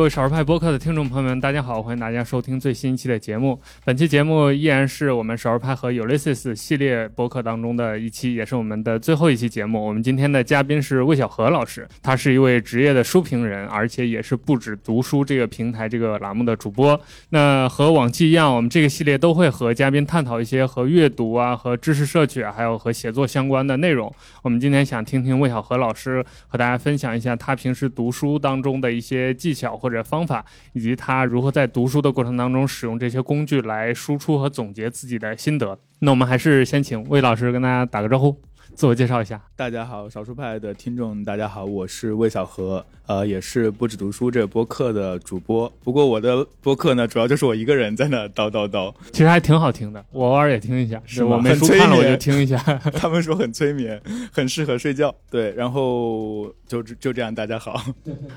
各位少儿派播客的听众朋友们，大家好，欢迎大家收听最新一期的节目。本期节目依然是我们少儿派和 Ulysses 系列播客当中的一期，也是我们的最后一期节目。我们今天的嘉宾是魏小河老师，他是一位职业的书评人，而且也是不止读书这个平台这个栏目的主播。那和往期一样，我们这个系列都会和嘉宾探讨一些和阅读啊、和知识摄取啊，还有和写作相关的内容。我们今天想听听魏小河老师和大家分享一下他平时读书当中的一些技巧。或或者方法，以及他如何在读书的过程当中使用这些工具来输出和总结自己的心得。那我们还是先请魏老师跟大家打个招呼。自我介绍一下，大家好，少数派的听众，大家好，我是魏小河，呃，也是不止读书这播客的主播。不过我的播客呢，主要就是我一个人在那叨叨叨，其实还挺好听的，我偶尔也听一下。是我没书看了，我就听一下。他们说很催眠，很适合睡觉。对，然后就就这样，大家好。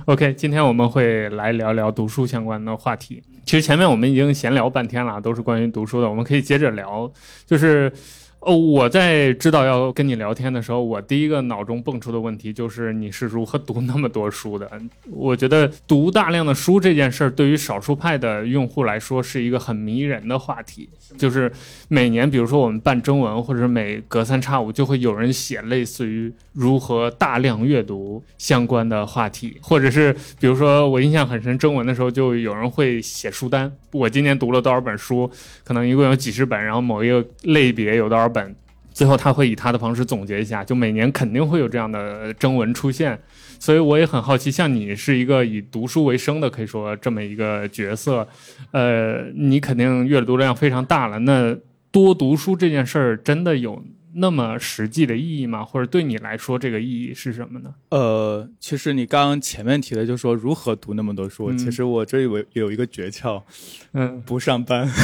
OK，今天我们会来聊聊读书相关的话题。其实前面我们已经闲聊半天了，都是关于读书的，我们可以接着聊，就是。哦，我在知道要跟你聊天的时候，我第一个脑中蹦出的问题就是你是如何 读那么多书的？我觉得读大量的书这件事儿，对于少数派的用户来说是一个很迷人的话题。就是每年，比如说我们办征文，或者每隔三差五就会有人写类似于如何大量阅读相关的话题，或者是比如说我印象很深，征文的时候就有人会写书单，我今年读了多少本书，可能一共有几十本，然后某一个类别有多少。本，最后他会以他的方式总结一下，就每年肯定会有这样的征文出现，所以我也很好奇，像你是一个以读书为生的，可以说这么一个角色，呃，你肯定阅读量非常大了。那多读书这件事儿真的有那么实际的意义吗？或者对你来说，这个意义是什么呢？呃，其实你刚刚前面提的，就是说如何读那么多书，其实我这里有有一个诀窍，嗯，不上班。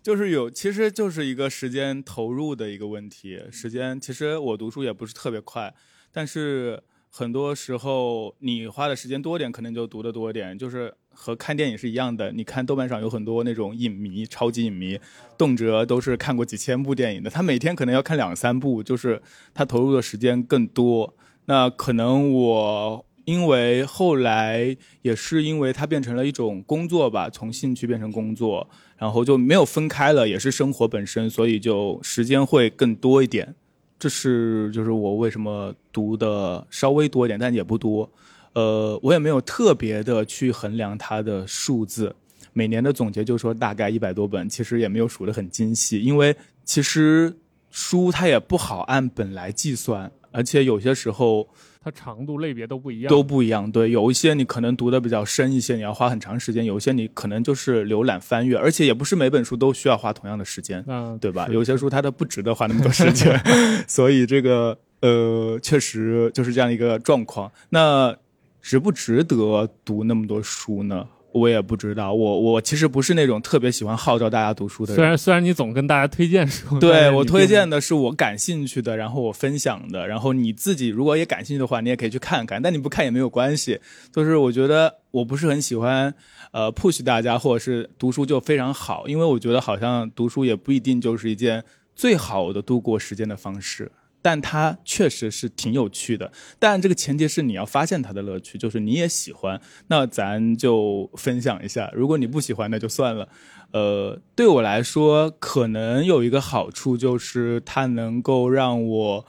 就是有，其实就是一个时间投入的一个问题。时间其实我读书也不是特别快，但是很多时候你花的时间多点，可能就读的多点。就是和看电影是一样的，你看豆瓣上有很多那种影迷、超级影迷，动辄都是看过几千部电影的，他每天可能要看两三部，就是他投入的时间更多。那可能我。因为后来也是因为它变成了一种工作吧，从兴趣变成工作，然后就没有分开了，也是生活本身，所以就时间会更多一点。这是就是我为什么读的稍微多一点，但也不多。呃，我也没有特别的去衡量它的数字。每年的总结就说大概一百多本，其实也没有数得很精细，因为其实书它也不好按本来计算，而且有些时候。它长度类别都不一样，都不一样。对，有一些你可能读的比较深一些，你要花很长时间；有一些你可能就是浏览翻阅，而且也不是每本书都需要花同样的时间，嗯，对吧？有些书它都不值得花那么多 时间，所以这个呃，确实就是这样一个状况。那值不值得读那么多书呢？我也不知道，我我其实不是那种特别喜欢号召大家读书的人。虽然虽然你总跟大家推荐书，对我推荐的是我感兴趣的，然后我分享的，然后你自己如果也感兴趣的话，你也可以去看看。但你不看也没有关系。就是我觉得我不是很喜欢，呃，push 大家或者是读书就非常好，因为我觉得好像读书也不一定就是一件最好的度过时间的方式。但它确实是挺有趣的，但这个前提是你要发现它的乐趣，就是你也喜欢，那咱就分享一下。如果你不喜欢，那就算了。呃，对我来说，可能有一个好处就是它能够让我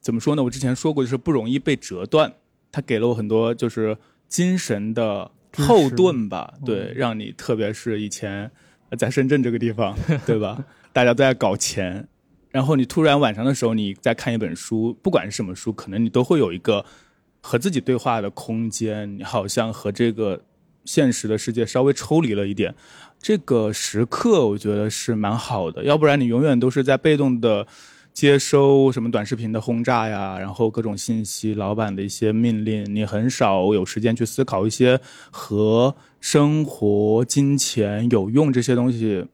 怎么说呢？我之前说过，就是不容易被折断，它给了我很多就是精神的后盾吧。对，让你特别是以前在深圳这个地方，对吧？大家都在搞钱。然后你突然晚上的时候，你在看一本书，不管是什么书，可能你都会有一个和自己对话的空间，你好像和这个现实的世界稍微抽离了一点。这个时刻我觉得是蛮好的，要不然你永远都是在被动的接收什么短视频的轰炸呀，然后各种信息、老板的一些命令，你很少有时间去思考一些和生活、金钱有用这些东西。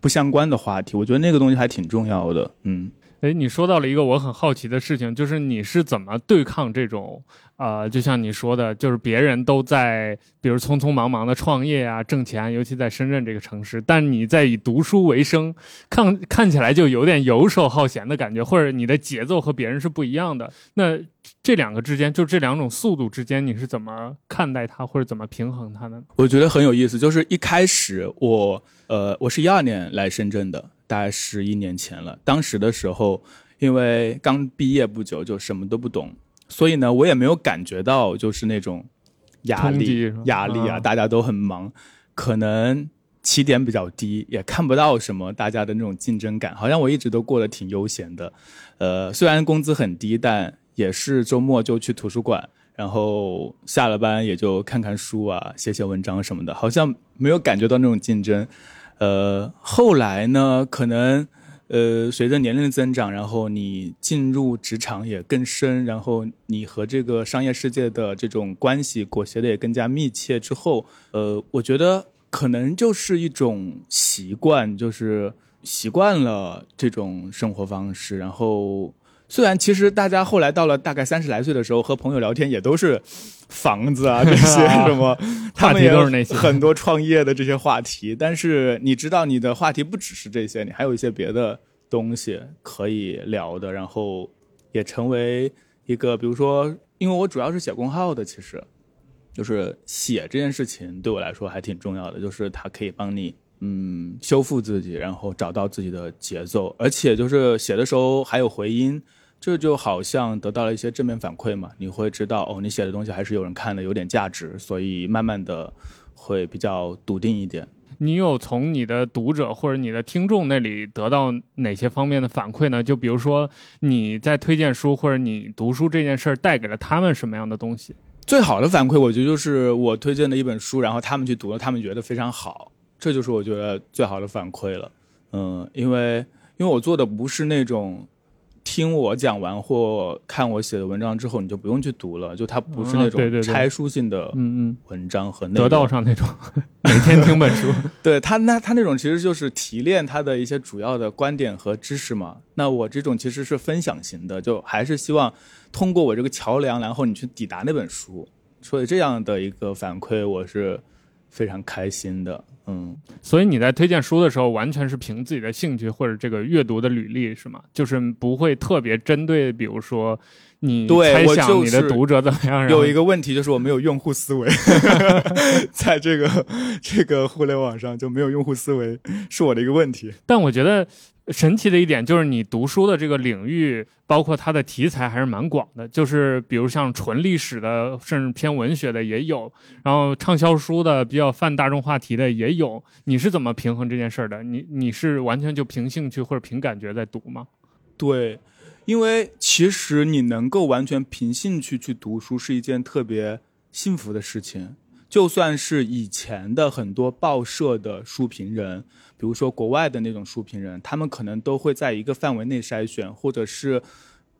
不相关的话题，我觉得那个东西还挺重要的。嗯，哎，你说到了一个我很好奇的事情，就是你是怎么对抗这种，呃，就像你说的，就是别人都在，比如匆匆忙忙的创业啊、挣钱，尤其在深圳这个城市，但你在以读书为生，看看起来就有点游手好闲的感觉，或者你的节奏和别人是不一样的。那这两个之间，就这两种速度之间，你是怎么看待它，或者怎么平衡它呢？我觉得很有意思，就是一开始我，呃，我是一二年来深圳的。大概十一年前了，当时的时候，因为刚毕业不久，就什么都不懂，所以呢，我也没有感觉到就是那种压力压力啊，大家都很忙，可能起点比较低，也看不到什么大家的那种竞争感，好像我一直都过得挺悠闲的。呃，虽然工资很低，但也是周末就去图书馆，然后下了班也就看看书啊，写写文章什么的，好像没有感觉到那种竞争。呃，后来呢，可能，呃，随着年龄的增长，然后你进入职场也更深，然后你和这个商业世界的这种关系裹挟的也更加密切之后，呃，我觉得可能就是一种习惯，就是习惯了这种生活方式，然后。虽然其实大家后来到了大概三十来岁的时候，和朋友聊天也都是房子啊这些 什么，他们也都是那些很多创业的这些话题。但是你知道，你的话题不只是这些，你还有一些别的东西可以聊的。然后也成为一个，比如说，因为我主要是写公号的，其实就是写这件事情对我来说还挺重要的，就是它可以帮你嗯修复自己，然后找到自己的节奏，而且就是写的时候还有回音。这就好像得到了一些正面反馈嘛，你会知道哦，你写的东西还是有人看的，有点价值，所以慢慢的会比较笃定一点。你有从你的读者或者你的听众那里得到哪些方面的反馈呢？就比如说你在推荐书或者你读书这件事儿带给了他们什么样的东西？最好的反馈，我觉得就是我推荐的一本书，然后他们去读了，他们觉得非常好，这就是我觉得最好的反馈了。嗯，因为因为我做的不是那种。听我讲完或看我写的文章之后，你就不用去读了。就它不是那种拆书性的嗯嗯文章和得道上那种 每天听本书。对他那他那种其实就是提炼他的一些主要的观点和知识嘛。那我这种其实是分享型的，就还是希望通过我这个桥梁，然后你去抵达那本书。所以这样的一个反馈，我是非常开心的。嗯，所以你在推荐书的时候，完全是凭自己的兴趣或者这个阅读的履历是吗？就是不会特别针对，比如说你猜想你的读者怎么样？有一个问题就是我没有用户思维，在这个这个互联网上就没有用户思维，是我的一个问题。但我觉得。神奇的一点就是，你读书的这个领域，包括它的题材还是蛮广的。就是比如像纯历史的，甚至偏文学的也有，然后畅销书的比较泛大众话题的也有。你是怎么平衡这件事儿的？你你是完全就凭兴趣或者凭感觉在读吗？对，因为其实你能够完全凭兴趣去读书是一件特别幸福的事情。就算是以前的很多报社的书评人，比如说国外的那种书评人，他们可能都会在一个范围内筛选，或者是，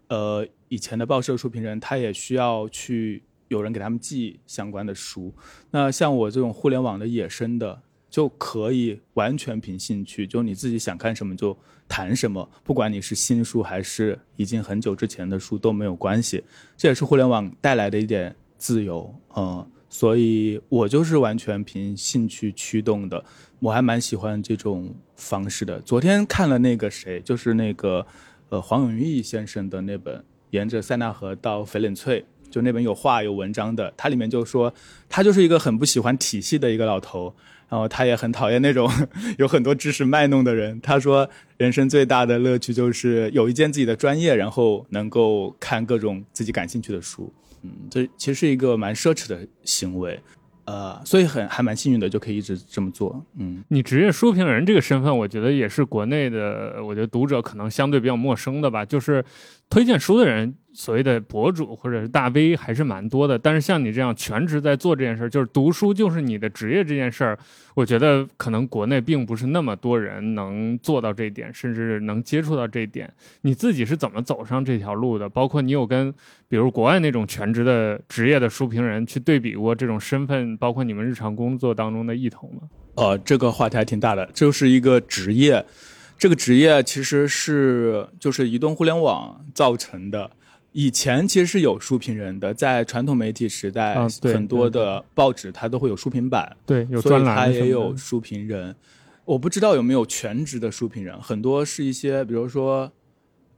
呃，以前的报社书评人，他也需要去有人给他们寄相关的书。那像我这种互联网的野生的，就可以完全凭兴趣，就你自己想看什么就谈什么，不管你是新书还是已经很久之前的书都没有关系。这也是互联网带来的一点自由，嗯。所以我就是完全凭兴趣驱动的，我还蛮喜欢这种方式的。昨天看了那个谁，就是那个呃黄永玉先生的那本《沿着塞纳河到翡冷翠》，就那本有画有文章的，他里面就说他就是一个很不喜欢体系的一个老头，然后他也很讨厌那种有很多知识卖弄的人。他说人生最大的乐趣就是有一件自己的专业，然后能够看各种自己感兴趣的书。嗯，这其实是一个蛮奢侈的行为，呃，所以很还蛮幸运的，就可以一直这么做。嗯，你职业书评人这个身份，我觉得也是国内的，我觉得读者可能相对比较陌生的吧，就是推荐书的人。所谓的博主或者是大 V 还是蛮多的，但是像你这样全职在做这件事儿，就是读书就是你的职业这件事儿，我觉得可能国内并不是那么多人能做到这一点，甚至能接触到这一点。你自己是怎么走上这条路的？包括你有跟比如国外那种全职的职业的书评人去对比过这种身份，包括你们日常工作当中的异同吗？呃，这个话题还挺大的，就是一个职业。这个职业其实是就是移动互联网造成的。以前其实是有书评人的，在传统媒体时代，啊很多的报纸它都会有书评版，对，有所以它也有书评人。我不知道有没有全职的书评人，很多是一些，比如说，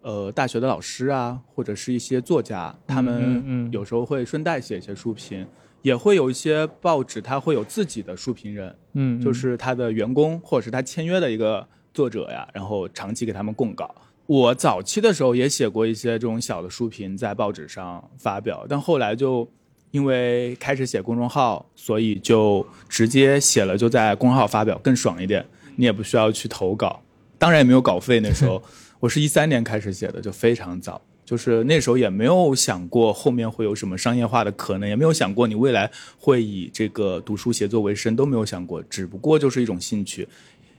呃，大学的老师啊，或者是一些作家，他嗯们嗯有时候会顺带写一些书评，也会有一些报纸，它会有自己的书评人，嗯，嗯就是他的员工或者是他签约的一个作者呀，然后长期给他们供稿。我早期的时候也写过一些这种小的书评在报纸上发表，但后来就因为开始写公众号，所以就直接写了就在公众号发表更爽一点，你也不需要去投稿，当然也没有稿费。那时候我是一三年开始写的，就非常早。就是那时候也没有想过后面会有什么商业化的可能，也没有想过你未来会以这个读书写作为生，都没有想过，只不过就是一种兴趣，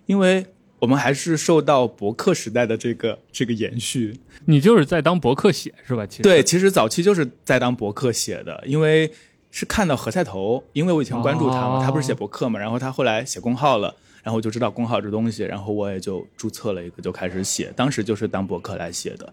因为我们还是受到博客时代的这个这个延续。你就是在当博客写是吧？其实对，其实早期就是在当博客写的，因为是看到何菜头，因为我以前关注他嘛，哦他不是写博客嘛，然后他后来写公号了，然后我就知道公号这东西，然后我也就注册了一个，就开始写，当时就是当博客来写的，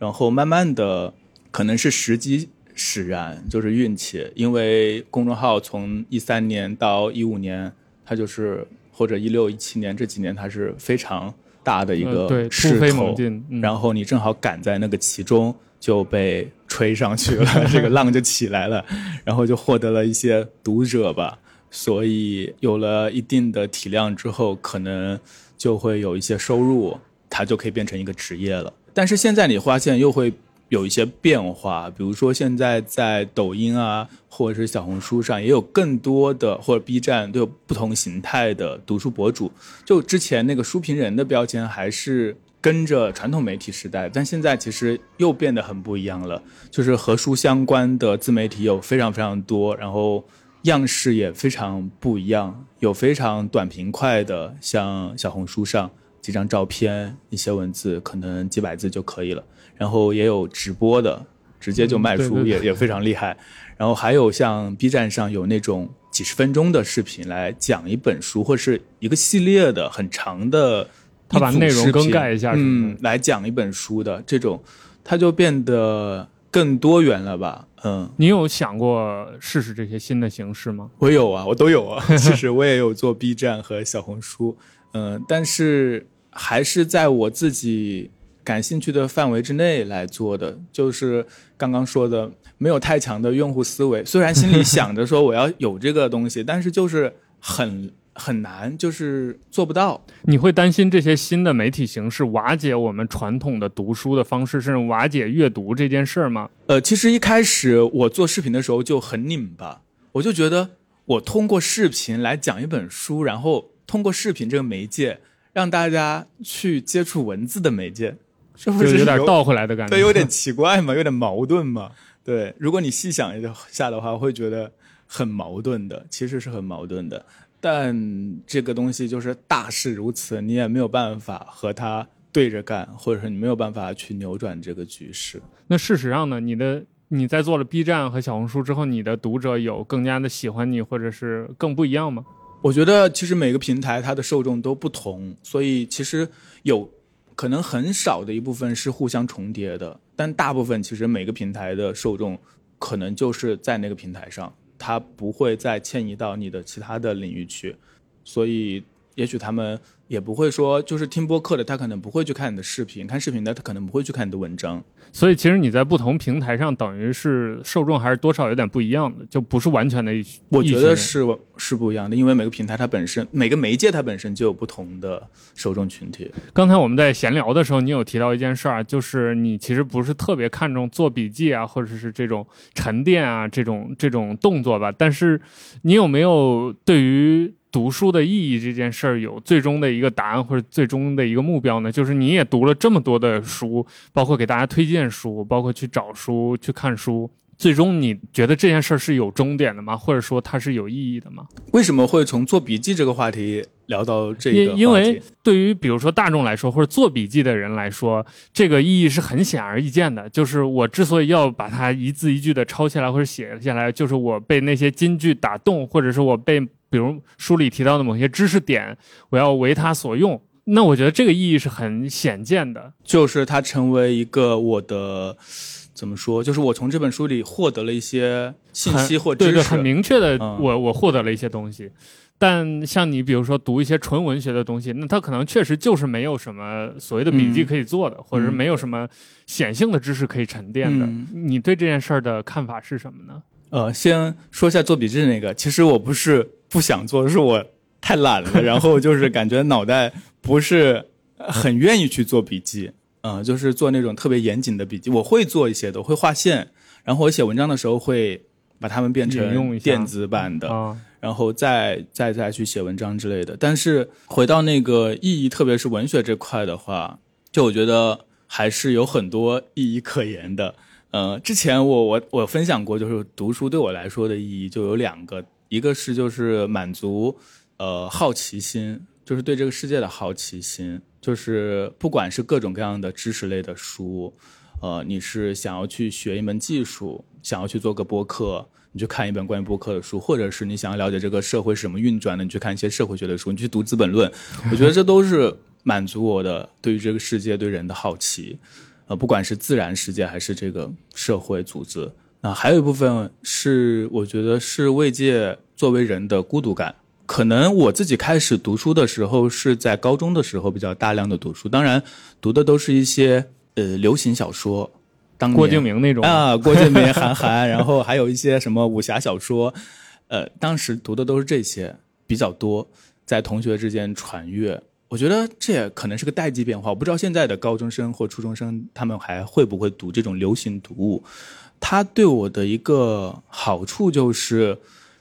然后慢慢的可能是时机使然，就是运气，因为公众号从一三年到一五年，它就是或者一六一七年这几年，它是非常大的一个势头然后你正好赶在那个其中，就被吹上去了，这个浪就起来了，然后就获得了一些读者吧。所以有了一定的体量之后，可能就会有一些收入，它就可以变成一个职业了。但是现在你发现又会有一些变化，比如说现在在抖音啊，或者是小红书上，也有更多的或者 B 站都有不同形态的读书博主。就之前那个书评人的标签还是跟着传统媒体时代，但现在其实又变得很不一样了。就是和书相关的自媒体有非常非常多，然后样式也非常不一样，有非常短平快的，像小红书上几张照片、一些文字，可能几百字就可以了。然后也有直播的，直接就卖书，嗯对对也也非常厉害。然后还有像 B 站上有那种几十分钟的视频来讲一本书，或是一个系列的很长的他把内容更改一下嗯，来讲一本书的这种，它就变得更多元了吧？嗯，你有想过试试这些新的形式吗？我有啊，我都有啊。其实我也有做 B 站和小红书，嗯，但是还是在我自己感兴趣的范围之内来做的。就是刚刚说的，没有太强的用户思维。虽然心里 想着说我要有这个东西，但是就是很很难，就是做不到。你会担心这些新的媒体形式瓦解我们传统的读书的方式，甚至瓦解阅读这件事儿吗？呃，其实一开始我做视频的时候就很拧巴，我就觉得我通过视频来讲一本书，然后通过视频这个媒介让大家去接触文字的媒介，是不就是有点倒回来的感觉。对，有点奇怪嘛，有点矛盾嘛。对，如果你细想一下的话，会觉得很矛盾的，其实是很矛盾的。但这个东西就是大势如此，你也没有办法和它对着干，或者说你没有办法去扭转这个局势。那事实上呢，你的你在做了 B 站和小红书之后，你的读者有更加的喜欢你，或者是更不一样吗？我觉得其实每个平台它的受众都不同，所以其实有可能很少的一部分是互相重叠的，但大部分其实每个平台的受众可能就是在那个平台上，它不会再迁移到你的其他的领域去，所以也许他们也不会说，就是听播客的他可能不会去看你的视频，看视频的他可能不会去看你的文章。所以其实你在不同平台上，等于是受众还是多少有点不一样的，就不是完全的一。我觉得是是不一样的，因为每个平台它本身每个媒介它本身就有不同的受众群体。刚才我们在闲聊的时候，你有提到一件事儿，就是你其实不是特别看重做笔记啊，或者是这种沉淀啊这种这种动作吧。但是你有没有对于读书的意义这件事儿有最终的一个答案或者最终的一个目标呢？就是你也读了这么多的书，包括给大家推荐书，包括去找书、去看书。最终你觉得这件事儿是有终点的吗？或者说它是有意义的吗？为什么会从做笔记这个话题聊到这个因为对于比如说大众来说，或者做笔记的人来说，这个意义是很显而易见的。就是我之所以要把它一字一句的抄下来或者写下来，就是我被那些金句打动，或者是我被比如书里提到的某些知识点，我要为它所用。那我觉得这个意义是很显见的。就是它成为一个我的怎么说？就是我从这本书里获得了一些信息或知识，对对，很明确的，嗯我我获得了一些东西。但像你比如说读一些纯文学的东西，那它可能确实就是没有什么所谓的笔记嗯可以做的，或者是没有什么显性的知识可以沉淀的。嗯你对这件事儿的看法是什么呢？呃，先说一下做笔记那个，其实我不是不想做，是我太懒了，然后就是感觉脑袋不是很愿意去做笔记，呃，就是做那种特别严谨的笔记。我会做一些的，我会画线，然后我写文章的时候会把它们变成电子版的，啊，然后再再再去写文章之类的。但是回到那个意义，特别是文学这块的话，就我觉得还是有很多意义可言的。呃，之前我我我分享过，就是读书对我来说的意义就有两个，一个是就是满足呃好奇心，就是对这个世界的好奇心，就是不管是各种各样的知识类的书，呃，你是想要去学一门技术，想要去做个播客，你去看一本关于播客的书，或者是你想要了解这个社会是什么运转的，你去看一些社会学的书，你去读《资本论》，我觉得这都是满足我的对于这个世界、对人的好奇。呃，不管是自然世界还是这个社会组织，啊、还有一部分是我觉得是慰藉作为人的孤独感。可能我自己开始读书的时候是在高中的时候比较大量的读书，当然读的都是一些呃流行小说，当年郭敬明那种啊，郭敬明、韩寒，然后还有一些什么武侠小说，呃，当时读的都是这些比较多，在同学之间传阅。我觉得这也可能是个代际变化，我不知道现在的高中生或初中生他们还会不会读这种流行读物。它对我的一个好处就是，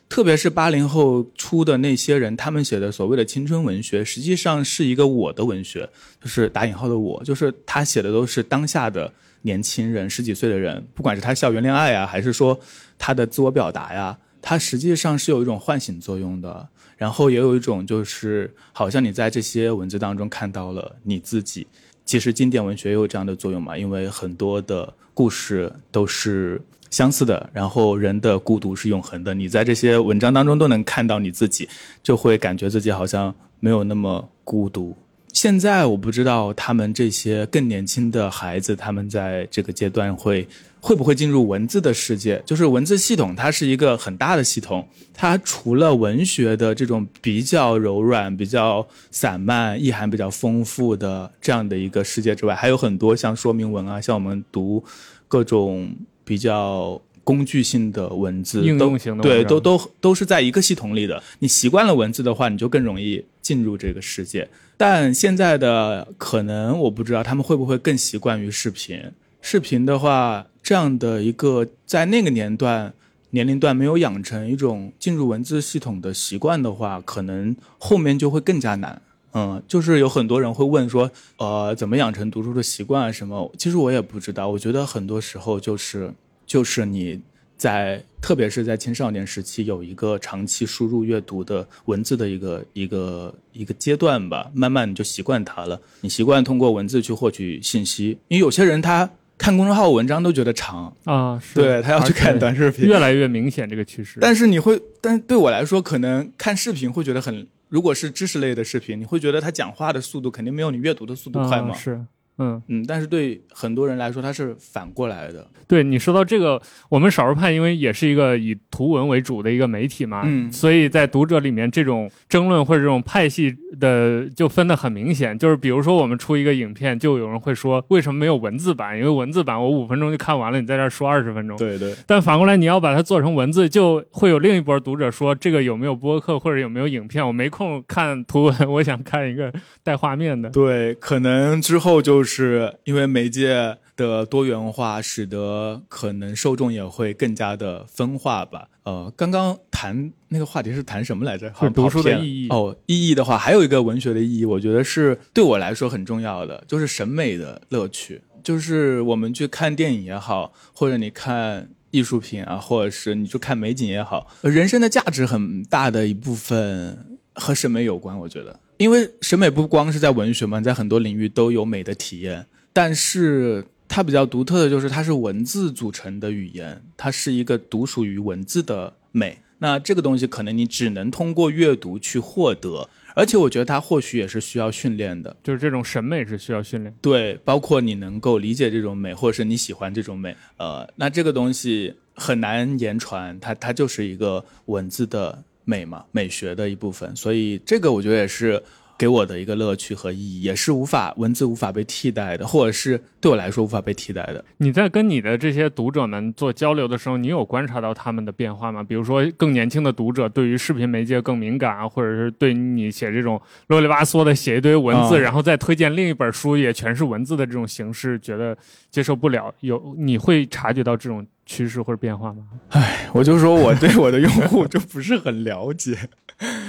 特别是八零后出的那些人，他们写的所谓的青春文学，实际上是一个我的文学，就是打引号的我，就是他写的都是当下的年轻人，十几岁的人，不管是他校园恋爱啊，还是说他的自我表达呀，它实际上是有一种唤醒作用的。然后也有一种就是，好像你在这些文字当中看到了你自己。其实经典文学也有这样的作用嘛，因为很多的故事都是相似的，然后人的孤独是永恒的。你在这些文章当中都能看到你自己，就会感觉自己好像没有那么孤独。现在我不知道他们这些更年轻的孩子，他们在这个阶段会会不会进入文字的世界？就是文字系统，它是一个很大的系统，它除了文学的这种比较柔软、比较散漫、意涵比较丰富的这样的一个世界之外，还有很多像说明文啊，像我们读各种比较。工具性的文字，应都对，用型的对都都都是在一个系统里的。你习惯了文字的话，你就更容易进入这个世界。但现在的可能我不知道他们会不会更习惯于视频。视频的话，这样的一个在那个年段年龄段没有养成一种进入文字系统的习惯的话，可能后面就会更加难。嗯，就是有很多人会问说，呃，怎么养成读书的习惯啊？什么？其实我也不知道。我觉得很多时候就是就是你在，特别是在青少年时期，有一个长期输入阅读的文字的一个一个一个阶段吧，慢慢你就习惯它了。你习惯通过文字去获取信息，因为有些人他看公众号文章都觉得长，啊，是对他要去看短视频，越来越明显这个趋势。但是你会，但对我来说，可能看视频会觉得很，如果是知识类的视频，你会觉得他讲话的速度肯定没有你阅读的速度快嘛。啊是，嗯，嗯，但是对很多人来说，它是反过来的。对你说到这个，我们少数派因为也是一个以图文为主的一个媒体嘛，嗯所以在读者里面这种争论或者这种派系的就分得很明显。就是比如说我们出一个影片，就有人会说为什么没有文字版？因为文字版我五分钟就看完了，你在这儿说二十分钟。对对，但反过来，你要把它做成文字，就会有另一波读者说这个有没有播客或者有没有影片？我没空看图文，我想看一个带画面的。对，可能之后就是因为媒介的多元化，使得可能受众也会更加的分化吧。呃，刚刚谈那个话题是谈什么来着？好像读书的意义哦，意义的话，还有一个文学的意义，我觉得是对我来说很重要的，就是审美的乐趣。就是我们去看电影也好，或者你看艺术品啊，或者是你去看美景也好，人生的价值很大的一部分和审美有关，我觉得。因为审美不光是在文学嘛，在很多领域都有美的体验，但是它比较独特的就是它是文字组成的语言，它是一个独属于文字的美。那这个东西可能你只能通过阅读去获得，而且我觉得它或许也是需要训练的。就是这种审美是需要训练。对，包括你能够理解这种美，或者是你喜欢这种美，呃，那这个东西很难言传，它它就是一个文字的美嘛，美学的一部分。所以这个我觉得也是给我的一个乐趣和意义，也是无法文字无法被替代的，或者是对我来说无法被替代的。你在跟你的这些读者们做交流的时候，你有观察到他们的变化吗？比如说，更年轻的读者对于视频媒介更敏感啊，或者是对你写这种啰里吧嗦的写一堆文字，嗯然后再推荐另一本书也全是文字的这种形式，觉得接受不了。有你会察觉到这种趋势或者变化吗？我就说我对我的用户就不是很了解，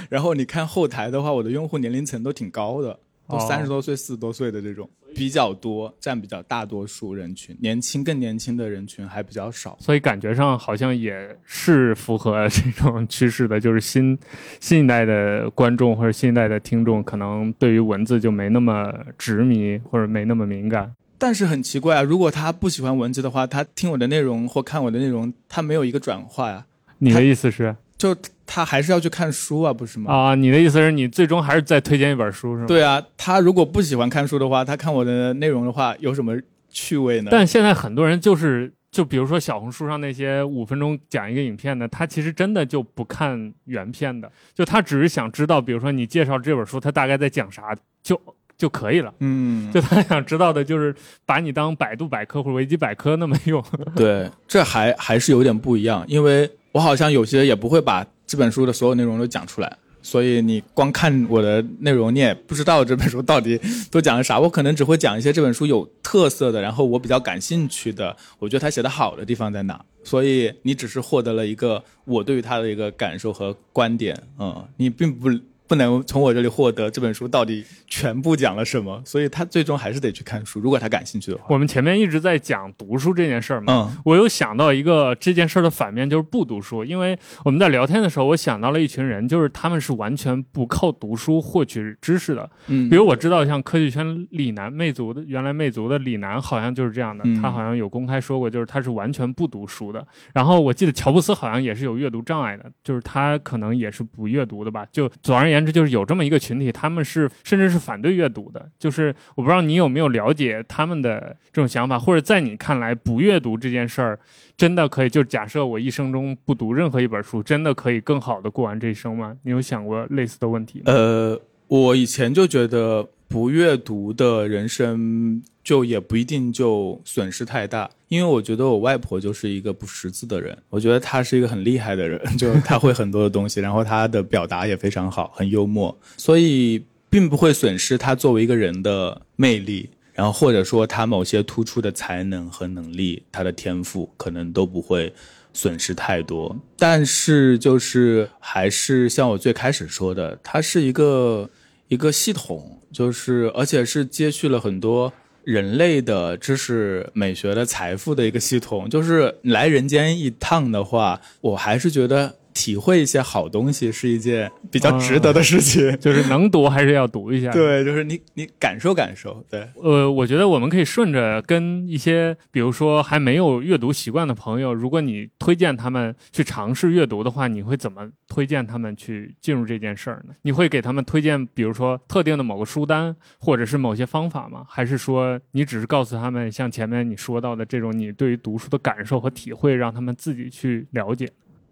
然后你看后台的话，我的用户年龄层都挺高的，都哦三十多岁、四十多岁的这种比较多，占比较大多数人群，年轻更年轻的人群还比较少。所以感觉上好像也是符合这种趋势的，就是新新一代的观众或者新一代的听众，可能对于文字就没那么执迷或者没那么敏感。但是很奇怪啊，如果他不喜欢文字的话，他听我的内容或看我的内容，他没有一个转化呀、你的意思是就他还是要去看书啊，不是吗？啊？你的意思是你最终还是再推荐一本书是吗？。对啊，他如果不喜欢看书的话，他看我的内容的话，有什么趣味呢？但现在很多人就是，就比如说小红书上那些五分钟讲一个影片的，他其实真的就不看原片的，就他只是想知道，比如说你介绍这本书，他大概在讲啥，就就可以了。嗯，就他想知道的就是把你当百度百科或者维基百科那么用。对，这还还是有点不一样，因为我好像有些也不会把这本书的所有内容都讲出来，所以你光看我的内容，你也不知道这本书到底都讲了啥。我可能只会讲一些这本书有特色的，然后我比较感兴趣的，我觉得他写的好的地方在哪。所以你只是获得了一个我对于他的一个感受和观点，嗯，你并不。不能从我这里获得这本书到底全部讲了什么，所以他最终还是得去看书。如果他感兴趣的话，我们前面一直在讲读书这件事儿嘛，嗯我有想到一个这件事儿的反面，就是不读书。因为我们在聊天的时候，我想到了一群人，就是他们是完全不靠读书获取知识的。嗯比如我知道，像科技圈李楠，魅族的原来魅族的李楠好像就是这样的，嗯他好像有公开说过，就是他是完全不读书的。然后我记得乔布斯好像也是有阅读障碍的，就是他可能也是不阅读的吧。就总而言之，就是有这么一个群体，他们是甚至是反对阅读的。就是我不知道你有没有了解他们的这种想法，或者在你看来，不阅读这件事儿真的可以？就假设我一生中不读任何一本书，真的可以更好的过完这一生吗？你有想过类似的问题？呃，我以前就觉得不阅读的人生就也不一定就损失太大，因为我觉得我外婆就是一个不识字的人，我觉得她是一个很厉害的人，就她会很多的东西，然后她的表达也非常好，很幽默，所以并不会损失她作为一个人的魅力。然后或者说她某些突出的才能和能力，她的天赋可能都不会损失太多。但是就是还是像我最开始说的，她是一个一个系统，就是而且是接续了很多人类的知识、美学的财富的一个系统。就是来人间一趟的话，我还是觉得体会一些好东西是一件比较值得的事情。就是能读还是要读一下。。对，就是你你感受感受，对。呃，我觉得我们可以顺着跟一些，比如说还没有阅读习惯的朋友，如果你推荐他们去尝试阅读的话，你会怎么推荐他们去进入这件事儿呢？你会给他们推荐，比如说特定的某个书单，或者是某些方法吗？还是说你只是告诉他们，像前面你说到的这种你对于读书的感受和体会，让他们自己去了解？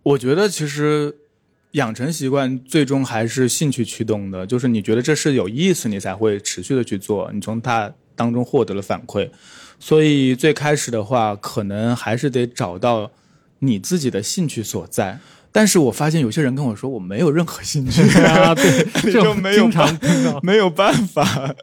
我觉得其实养成习惯最终还是兴趣驱动的，就是你觉得这是有意思，你才会持续的去做，你从它当中获得了反馈。所以最开始的话，可能还是得找到你自己的兴趣所在。但是我发现有些人跟我说我没有任何兴趣 啊，对，这种就没有经常听到。没有办法。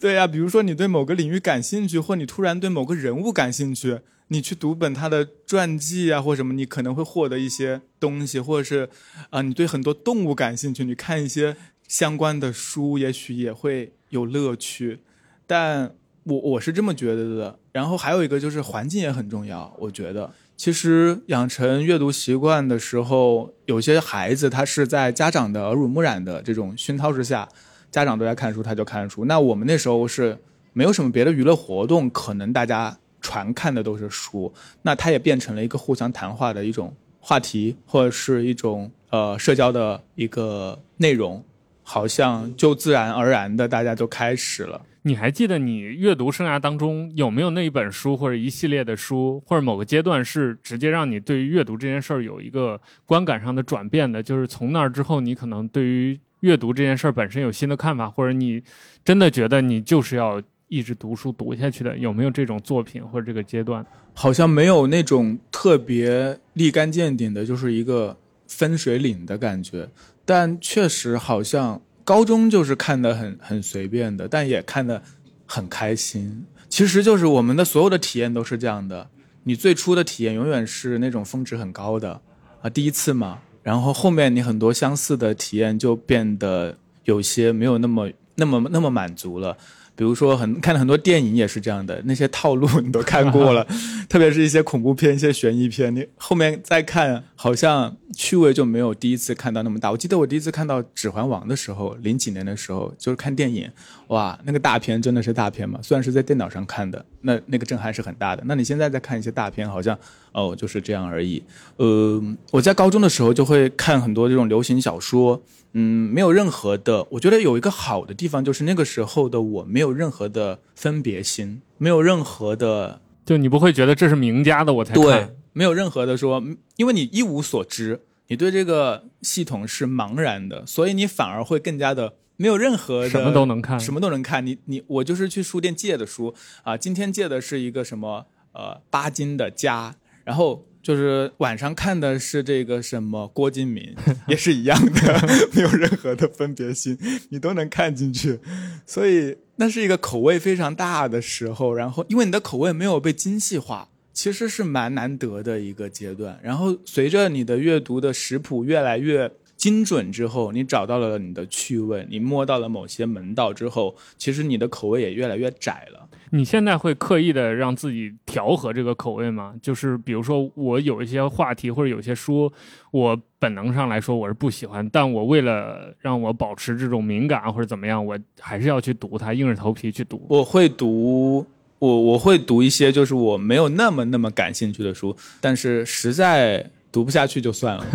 对呀、比如说你对某个领域感兴趣，或你突然对某个人物感兴趣，你去读本他的传记啊，或者什么，你可能会获得一些东西，或者是啊、你对很多动物感兴趣，你看一些相关的书，也许也会有乐趣。但我我是这么觉得的。然后还有一个就是环境也很重要，我觉得。其实养成阅读习惯的时候，有些孩子他是在家长的耳濡目染的这种熏陶之下，家长都在看书，他就看书。那我们那时候是没有什么别的娱乐活动，可能大家传看的都是书，那它也变成了一个互相谈话的一种话题，或者是一种呃社交的一个内容。好像就自然而然的大家就开始了。你还记得你阅读生涯当中有没有那一本书或者一系列的书，或者某个阶段是直接让你对于阅读这件事儿有一个观感上的转变的？就是从那儿之后，你可能对于阅读这件事儿本身有新的看法，或者你真的觉得你就是要一直读书读下去的？有没有这种作品或者这个阶段？好像没有那种特别立竿见影的，就是一个分水岭的感觉。但确实好像。高中就是看的很很随便的，但也看的很开心。其实就是我们的所有的体验都是这样的。你最初的体验永远是那种峰值很高的啊，第一次嘛。然后后面你很多相似的体验就变得有些没有那么那么那么满足了。比如说，很看了很多电影也是这样的，那些套路 你都看过了，特别是一些恐怖片、一些悬疑片，你后面再看，好像趣味就没有第一次看到那么大。我记得我第一次看到《指环王》的时候，零几年的时候，就是看电影，哇，那个大片真的是大片嘛？虽然是在电脑上看的，那那个震撼是很大的。那你现在再看一些大片，好像哦就是这样而已。呃，我在高中的时候就会看很多这种流行小说。嗯，没有任何的，我觉得有一个好的地方，就是那个时候的我没有任何的分别心，没有任何的，就你不会觉得这是名家的我才对，没有任何的说，因为你一无所知，你对这个系统是茫然的，所以你反而会更加的没有任何的什么都能看，什么都能看。你你我就是去书店借的书啊，今天借的是一个什么呃巴金的家，然后。就是晚上看的是这个什么郭敬明，也是一样的，没有任何的分别心，你都能看进去，所以那是一个口味非常大的时候。然后因为你的口味没有被精细化，其实是蛮难得的一个阶段。然后随着你的阅读的食谱越来越精准之后，你找到了你的趣味，你摸到了某些门道之后，其实你的口味也越来越窄了。你现在会刻意的让自己调和这个口味吗？就是比如说，我有一些话题或者有些书，我本能上来说我是不喜欢，但我为了让我保持这种敏感或者怎么样，我还是要去读它，硬着头皮去读。我会读，我我会读一些就是我没有那么那么感兴趣的书，但是实在。读不下去就算了，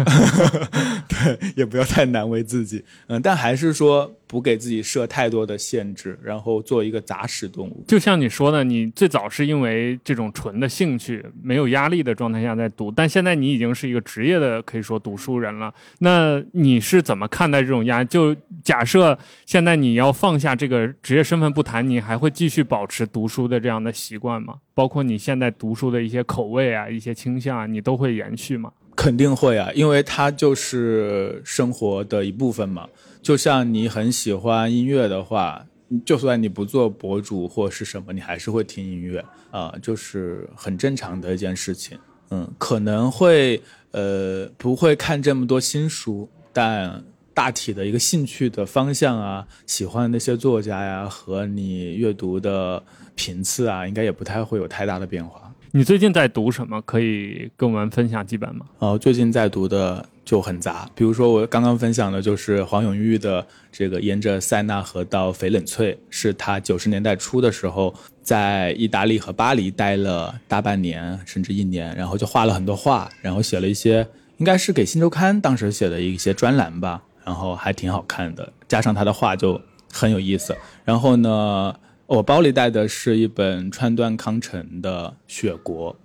对，也不要太难为自己，嗯，但还是说不给自己设太多的限制，然后做一个杂食动物。就像你说的，你最早是因为这种纯的兴趣，没有压力的状态下在读，但现在你已经是一个职业的，可以说读书人了。那你是怎么看待这种压？就假设现在你要放下这个职业身份不谈，你还会继续保持读书的这样的习惯吗？包括你现在读书的一些口味啊、一些倾向啊，你都会延续吗？肯定会啊，因为它就是生活的一部分嘛。就像你很喜欢音乐的话，就算你不做博主或是什么，你还是会听音乐啊，就是很正常的一件事情。嗯，可能会呃不会看这么多新书，但大体的一个兴趣的方向啊，喜欢那些作家呀，和你阅读的频次啊，应该也不太会有太大的变化。你最近在读什么？可以跟我们分享几本吗？哦，最近在读的就很杂，比如说我刚刚分享的就是黄永玉的这个《沿着塞纳河到翡冷翠》，是他九十年代初的时候在意大利和巴黎待了大半年甚至一年，然后就画了很多画，然后写了一些，应该是给《新周刊》当时写的一些专栏吧，然后还挺好看的，加上他的画就很有意思。然后呢？我包里带的是一本川端康成的《雪国》，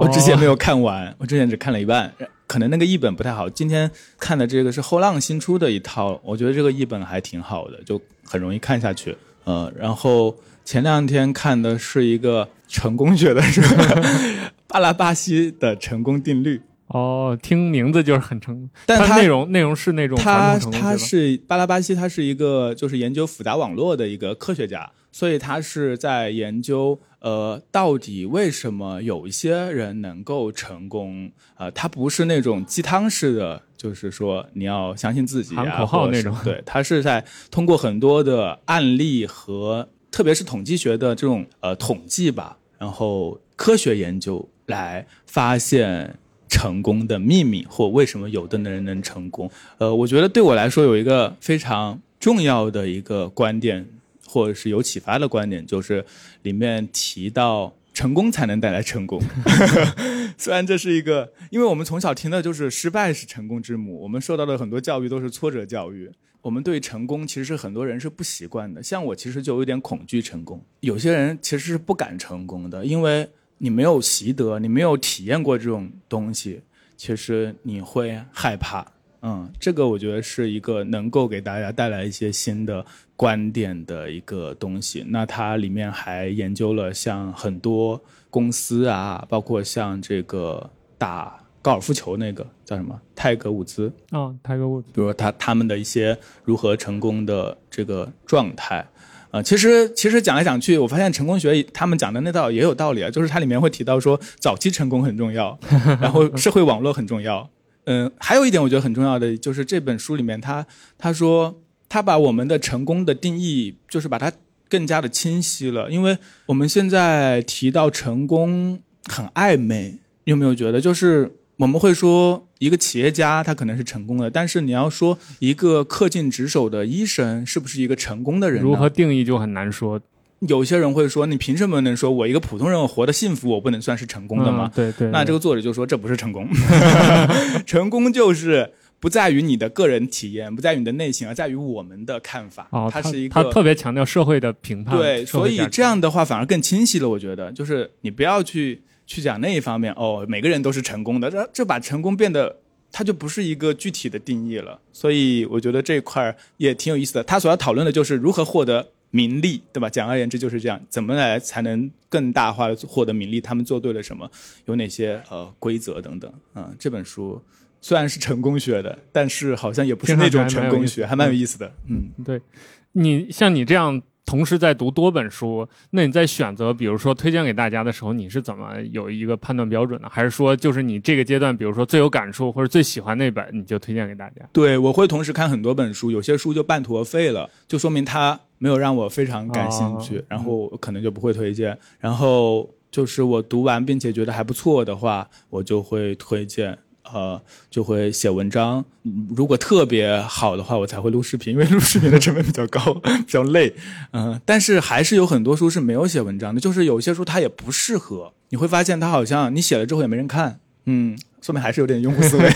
我之前没有看完，我之前只看了一半，可能那个译本不太好。今天看的这个是后浪新出的一套，我觉得这个译本还挺好的，就很容易看下去。呃，然后前两天看的是一个成功学的，书 巴拉巴西的成功定律。哦，听名字就是很成功，但它内容内容是那种他他是巴拉巴西，他是一个就是研究复杂网络的一个科学家。所以他是在研究，呃，到底为什么有一些人能够成功？呃，他不是那种鸡汤式的，就是说你要相信自己喊口号那种。对他是在通过很多的案例和特别是统计学的这种呃统计吧，然后科学研究来发现成功的秘密或为什么有的人能成功。呃，我觉得对我来说有一个非常重要的一个观点。或者是有启发的观点，就是里面提到成功才能带来成功。虽然这是一个，因为我们从小听的就是失败是成功之母，我们受到的很多教育都是挫折教育。我们对成功其实很多人是不习惯的，像我其实就有点恐惧成功。有些人其实是不敢成功的，因为你没有习得，你没有体验过这种东西，其实你会害怕。嗯，这个我觉得是一个能够给大家带来一些新的观点的一个东西。那它里面还研究了像很多公司啊，包括像这个打高尔夫球那个叫什么泰格伍兹啊，泰格伍兹，比如说他他们的一些如何成功的这个状态。啊，其实其实讲来讲去，我发现成功学他们讲的那道也有道理啊，就是它里面会提到说早期成功很重要，然后社会网络很重要。嗯，还有一点我觉得很重要的就是这本书里面，他他说他把我们的成功的定义，就是把它更加的清晰了。因为我们现在提到成功很暧昧，你有没有觉得？就是我们会说一个企业家他可能是成功的，但是你要说一个恪尽职守的医生是不是一个成功的人？如何定义就很难说。有些人会说：“你凭什么能说我一个普通人我活得幸福，我不能算是成功的吗？”对对。那这个作者就说：“这不是成功，成功就是不在于你的个人体验，不在于你的内心，而在于我们的看法。”哦，他是一个他特别强调社会的评判。对，所以这样的话反而更清晰了。我觉得，就是你不要去去讲那一方面哦，每个人都是成功的，这这把成功变得它就不是一个具体的定义了。所以我觉得这一块也挺有意思的。他所要讨论的就是如何获得。名利，对吧？简而言之就是这样。怎么来才能更大化的获得名利？他们做对了什么？有哪些呃规则等等？嗯，这本书虽然是成功学的，但是好像也不是那种成功学，还蛮有意思的。嗯，对，你像你这样。同时在读多本书，那你在选择，比如说推荐给大家的时候，你是怎么有一个判断标准呢？还是说，就是你这个阶段，比如说最有感触或者最喜欢那本，你就推荐给大家？对，我会同时看很多本书，有些书就半途而废了，就说明它没有让我非常感兴趣，然后可能就不会推荐。然后就是我读完并且觉得还不错的话，我就会推荐。呃，就会写文章。如果特别好的话，我才会录视频，因为录视频的成本比较高，比较累。嗯，但是还是有很多书是没有写文章的，就是有些书它也不适合。你会发现它好像你写了之后也没人看。嗯，说明还是有点用户思维。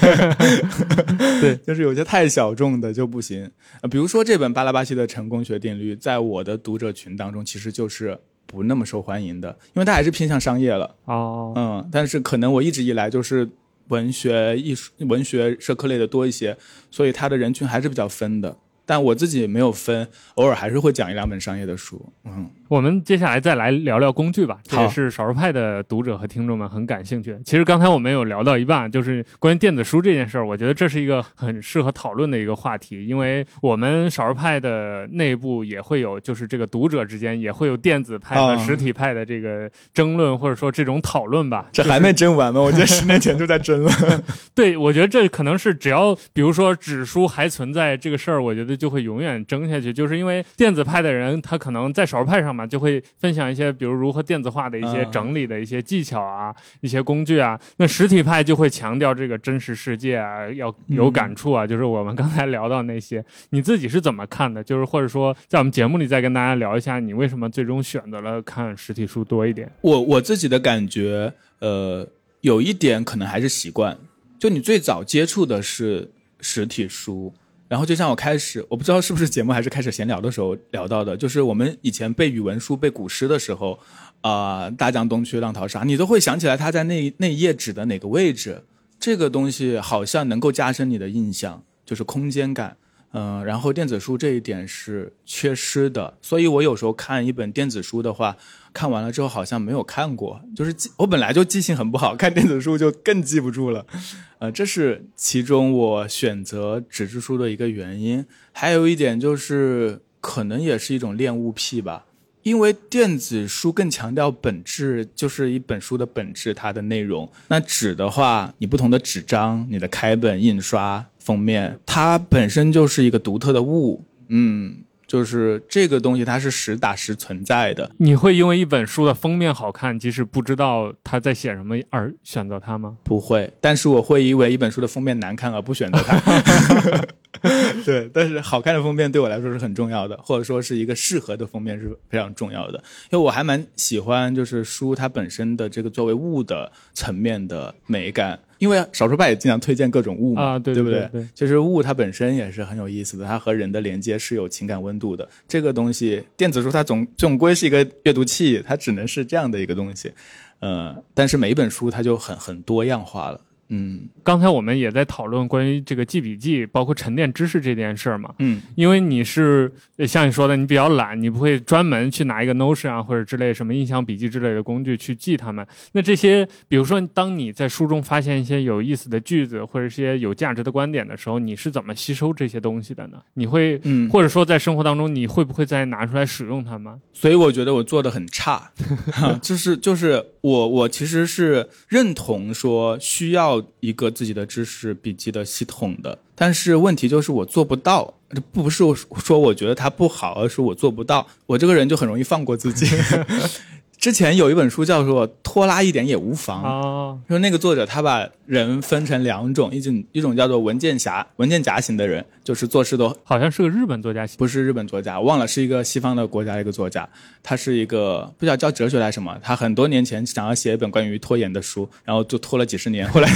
对，就是有些太小众的就不行。呃，比如说这本巴拉巴西的成功学定律，在我的读者群当中其实就是不那么受欢迎的，因为它还是偏向商业了。哦，嗯，但是可能我一直以来就是。文学、艺术、文学、社科类的多一些，所以它的人群还是比较分的。但我自己没有分，偶尔还是会讲一两本商业的书。嗯。我们接下来再来聊聊工具吧，这也是少数派的读者和听众们很感兴趣的。其实刚才我们有聊到一半，就是关于电子书这件事儿，我觉得这是一个很适合讨论的一个话题，因为我们少数派的内部也会有，就是这个读者之间也会有电子派和实体派的这个争论，或者说这种讨论吧。这还没争完吗？我觉得十年前就在争了。对，我觉得这可能是只要比如说纸书还存在这个事儿，我觉得就会永远争下去，就是因为电子派的人他可能在少数派上。嘛，就会分享一些，比如如何电子化的一些整理的一些技巧啊，一些工具啊。那实体派就会强调这个真实世界啊，要有感触啊。就是我们刚才聊到那些，你自己是怎么看的？就是或者说，在我们节目里再跟大家聊一下，你为什么最终选择了看实体书多一点？我我自己的感觉，呃，有一点可能还是习惯，就你最早接触的是实体书。然后就像我开始，我不知道是不是节目还是开始闲聊的时候聊到的，就是我们以前背语文书、背古诗的时候，啊，大江东去，浪淘沙，你都会想起来他在那那页纸的哪个位置，这个东西好像能够加深你的印象，就是空间感。嗯，然后电子书这一点是缺失的，所以我有时候看一本电子书的话，看完了之后好像没有看过，就是记我本来就记性很不好，看电子书就更记不住了，呃，这是其中我选择纸质书的一个原因。还有一点就是，可能也是一种恋物癖吧。因为电子书更强调本质，就是一本书的本质，它的内容。那纸的话，你不同的纸张、你的开本、印刷、封面，它本身就是一个独特的物。嗯，就是这个东西，它是实打实存在的。你会因为一本书的封面好看，即使不知道它在写什么而选择它吗？不会，但是我会因为一本书的封面难看而不选择它。对，但是好看的封面对我来说是很重要的，或者说是一个适合的封面是非常重要的。因为我还蛮喜欢就是书它本身的这个作为物的层面的美感。因为少数派也经常推荐各种物嘛，啊，对对不对？对，其实物它本身也是很有意思的，它和人的连接是有情感温度的。这个东西，电子书它总总归是一个阅读器，它只能是这样的一个东西。呃，但是每一本书它就很很多样化了。嗯，刚才我们也在讨论关于这个记笔记，包括沉淀知识这件事儿嘛。嗯，因为你是像你说的，你比较懒，你不会专门去拿一个 Notion 啊或者之类什么印象笔记之类的工具去记它们。那这些，比如说，当你在书中发现一些有意思的句子或者一些有价值的观点的时候，你是怎么吸收这些东西的呢？你会，嗯，或者说在生活当中，你会不会再拿出来使用它们？所以我觉得我做的很差，就是就是我我其实是认同说需要一个自己的知识笔记的系统的，但是问题就是我做不到，这不是说我觉得它不好，而是我做不到。我这个人就很容易放过自己。之前有一本书叫做《拖拉一点也无妨》，说那个作者他把人分成两种，一种一种叫做文件夹文件夹型的人，就是做事都好像是个日本作家，不是日本作家，忘了是一个西方的国家的一个作家，他是一个不知道叫哲学来什么，他很多年前想要写一本关于拖延的书，然后就拖了几十年，后来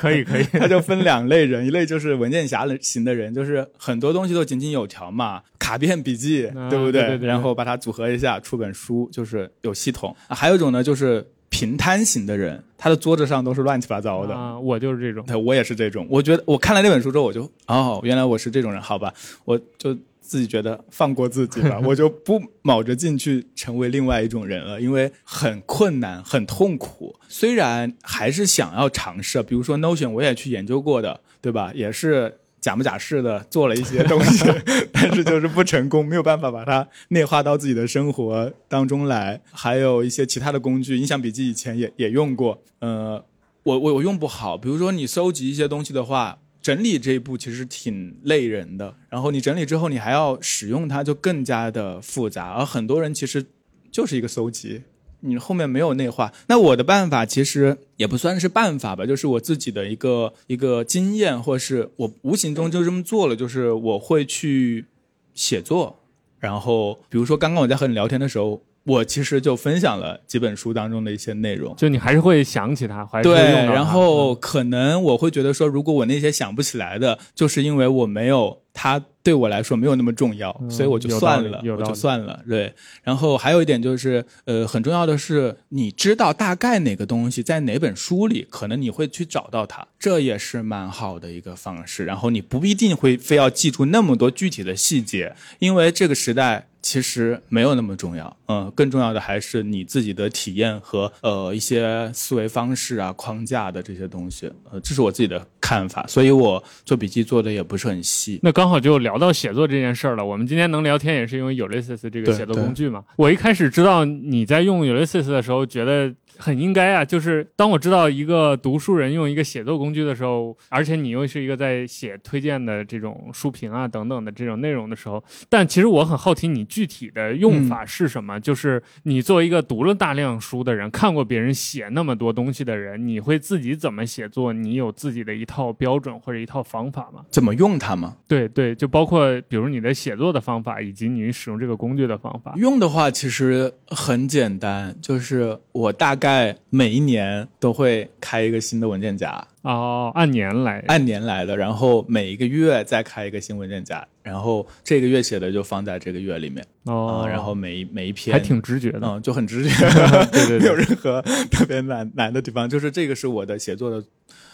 可 以可以，他就分两类人，一类就是文件夹型的人，就是很多东西都井井有条嘛，卡片笔记，对不对？然后把它组合一下出本书，就是。有系统，还有一种呢，就是平摊型的人，他的桌子上都是乱七八糟的。啊，我就是这种，对，我也是这种。我觉得我看了那本书之后，我就哦，原来我是这种人，好吧，我就自己觉得放过自己吧，我就不卯着劲去成为另外一种人了，因为很困难，很痛苦。虽然还是想要尝试，比如说 Notion，我也去研究过的，对吧？也是。假模假式的做了一些东西，但是就是不成功，没有办法把它内化到自己的生活当中来。还有一些其他的工具，印象笔记以前也也用过，呃，我我我用不好。比如说你收集一些东西的话，整理这一步其实挺累人的。然后你整理之后，你还要使用它，就更加的复杂。而很多人其实就是一个搜集。你后面没有内化，那我的办法其实也不算是办法吧，就是我自己的一个一个经验，或是我无形中就这么做了，就是我会去写作，然后比如说刚刚我在和你聊天的时候。我其实就分享了几本书当中的一些内容，就你还是会想起它，还是对，然后可能我会觉得说，如果我那些想不起来的，就是因为我没有它对我来说没有那么重要，所以我就算了，我就算了。对，然后还有一点就是，呃，很重要的是，你知道大概哪个东西在哪本书里，可能你会去找到它，这也是蛮好的一个方式。然后你不一定会非要记住那么多具体的细节，因为这个时代。其实没有那么重要，嗯，更重要的还是你自己的体验和呃一些思维方式啊、框架的这些东西，呃，这是我自己的看法，所以我做笔记做的也不是很细。那刚好就聊到写作这件事儿了。我们今天能聊天也是因为 Ulysses 这个写作工具嘛。我一开始知道你在用 Ulysses 的时候，觉得。很应该啊，就是当我知道一个读书人用一个写作工具的时候，而且你又是一个在写推荐的这种书评啊等等的这种内容的时候，但其实我很好奇你具体的用法是什么？就是你作为一个读了大量书的人，看过别人写那么多东西的人，你会自己怎么写作？你有自己的一套标准或者一套方法吗？怎么用它吗？对对，就包括比如你的写作的方法，以及你使用这个工具的方法。用的话其实很简单，就是我大概。在每一年都会开一个新的文件夹。哦，按年来，按年来的，然后每一个月再开一个新文件夹，然后这个月写的就放在这个月里面。哦，然后每一每一篇还挺直觉的，嗯，就很直觉，对对，没有任何特别难难的地方，就是这个是我的写作的。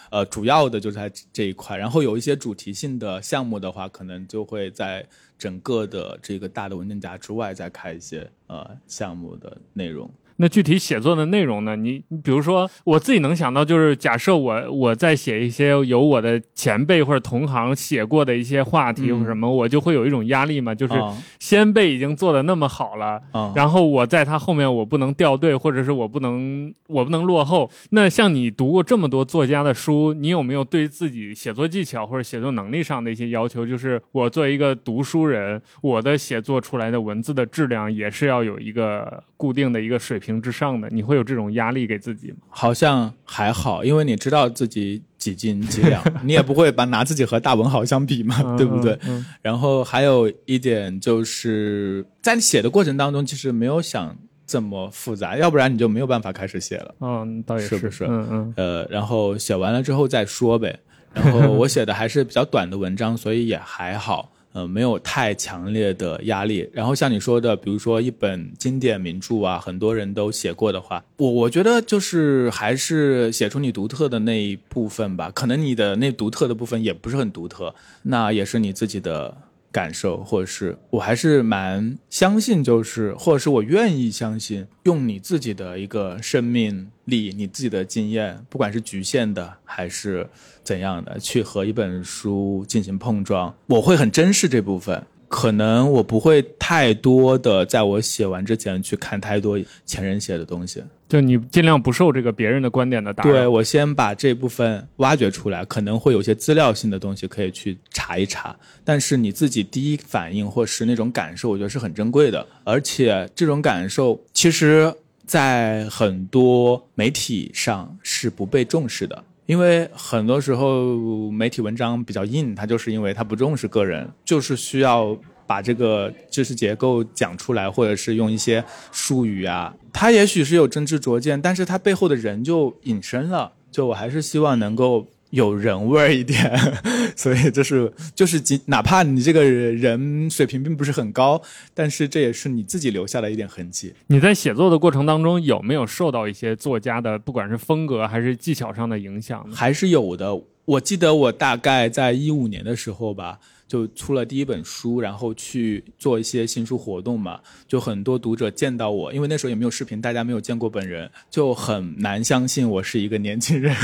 呃，主要的就是在这一块，然后有一些主题性的项目的话，可能就会在整个的这个大的文件夹之外再开一些呃项目的内容。那具体写作的内容呢？你比如说，我自己能想到就是，假设我我在写一些有我的前辈或者同行写过的一些话题或什么，我就会有一种压力嘛，就是先辈已经做的那么好了，然后我在他后面我不能掉队，或者是我不能我不能落后。那像你读过这么多作家的书，你有没有对自己写作技巧或者写作能力上的一些要求？就是我作为一个读书人，我的写作出来的文字的质量也是要有一个固定的一个水平。平之上的，你会有这种压力给自己吗？好像还好，因为你知道自己几斤几两，你也不会把拿自己和大文豪相比嘛，对不对？嗯嗯然后还有一点就是在写的过程当中，其实没有想这么复杂，要不然你就没有办法开始写了。嗯，倒也是不是嗯嗯呃，然后写完了之后再说呗。然后我写的还是比较短的文章，所以也还好，呃，没有太强烈的压力。然后像你说的，比如说一本经典名著啊，很多人都写过的话，我我觉得就是还是写出你独特的那一部分吧。可能你的那独特的部分也不是很独特，那也是你自己的感受，或者是我还是蛮相信，就是或者是我愿意相信，用你自己的一个生命力、你自己的经验，不管是局限的还是怎样的，去和一本书进行碰撞，我会很珍视这部分。可能我不会太多的在我写完之前去看太多前人写的东西，就你尽量不受这个别人的观点的打扰。对我先把这部分挖掘出来，可能会有些资料性的东西可以去查一查，但是你自己第一反应或是那种感受，我觉得是很珍贵的，而且这种感受其实，在很多媒体上是不被重视的。因为很多时候媒体文章比较硬，它就是因为它不重视个人，就是需要把这个知识结构讲出来，或者是用一些术语啊，他也许是有真知灼见，但是他背后的人就隐身了。就我还是希望能够有人味儿一点，所以就是就是即哪怕你这个人水平并不是很高，但是这也是你自己留下的一点痕迹。你在写作的过程当中有没有受到一些作家的不管是风格还是技巧上的影响？还是有的。我记得我大概在一五年的时候吧，就出了第一本书，然后去做一些新书活动嘛，就很多读者见到我，因为那时候也没有视频，大家没有见过本人，就很难相信我是一个年轻人，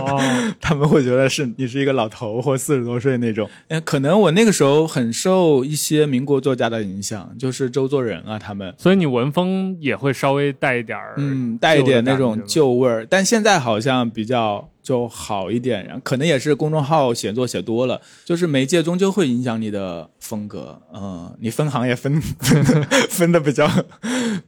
哦，他们会觉得是你是一个老头或四十多岁那种。哎，可能我那个时候很受一些民国作家的影响，就是周作人啊他们。所以你文风也会稍微带一点儿，嗯，带一点那种旧旧味儿，但现在好像比较就好一点，然后可能也是公众号写作写多了，就是媒介终究会影响你的风格，嗯，你分行也分 分的比较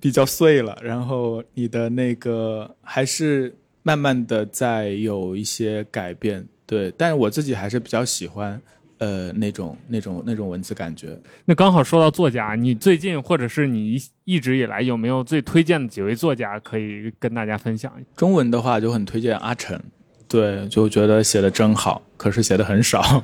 比较碎了，然后你的那个还是慢慢的在有一些改变，对，但是我自己还是比较喜欢。呃，那种、那种、那种文字感觉，那刚好说到作家，你最近或者是你一一直以来有没有最推荐的几位作家可以跟大家分享？中文的话就很推荐阿晨，对，就觉得写的真好，可是写的很少，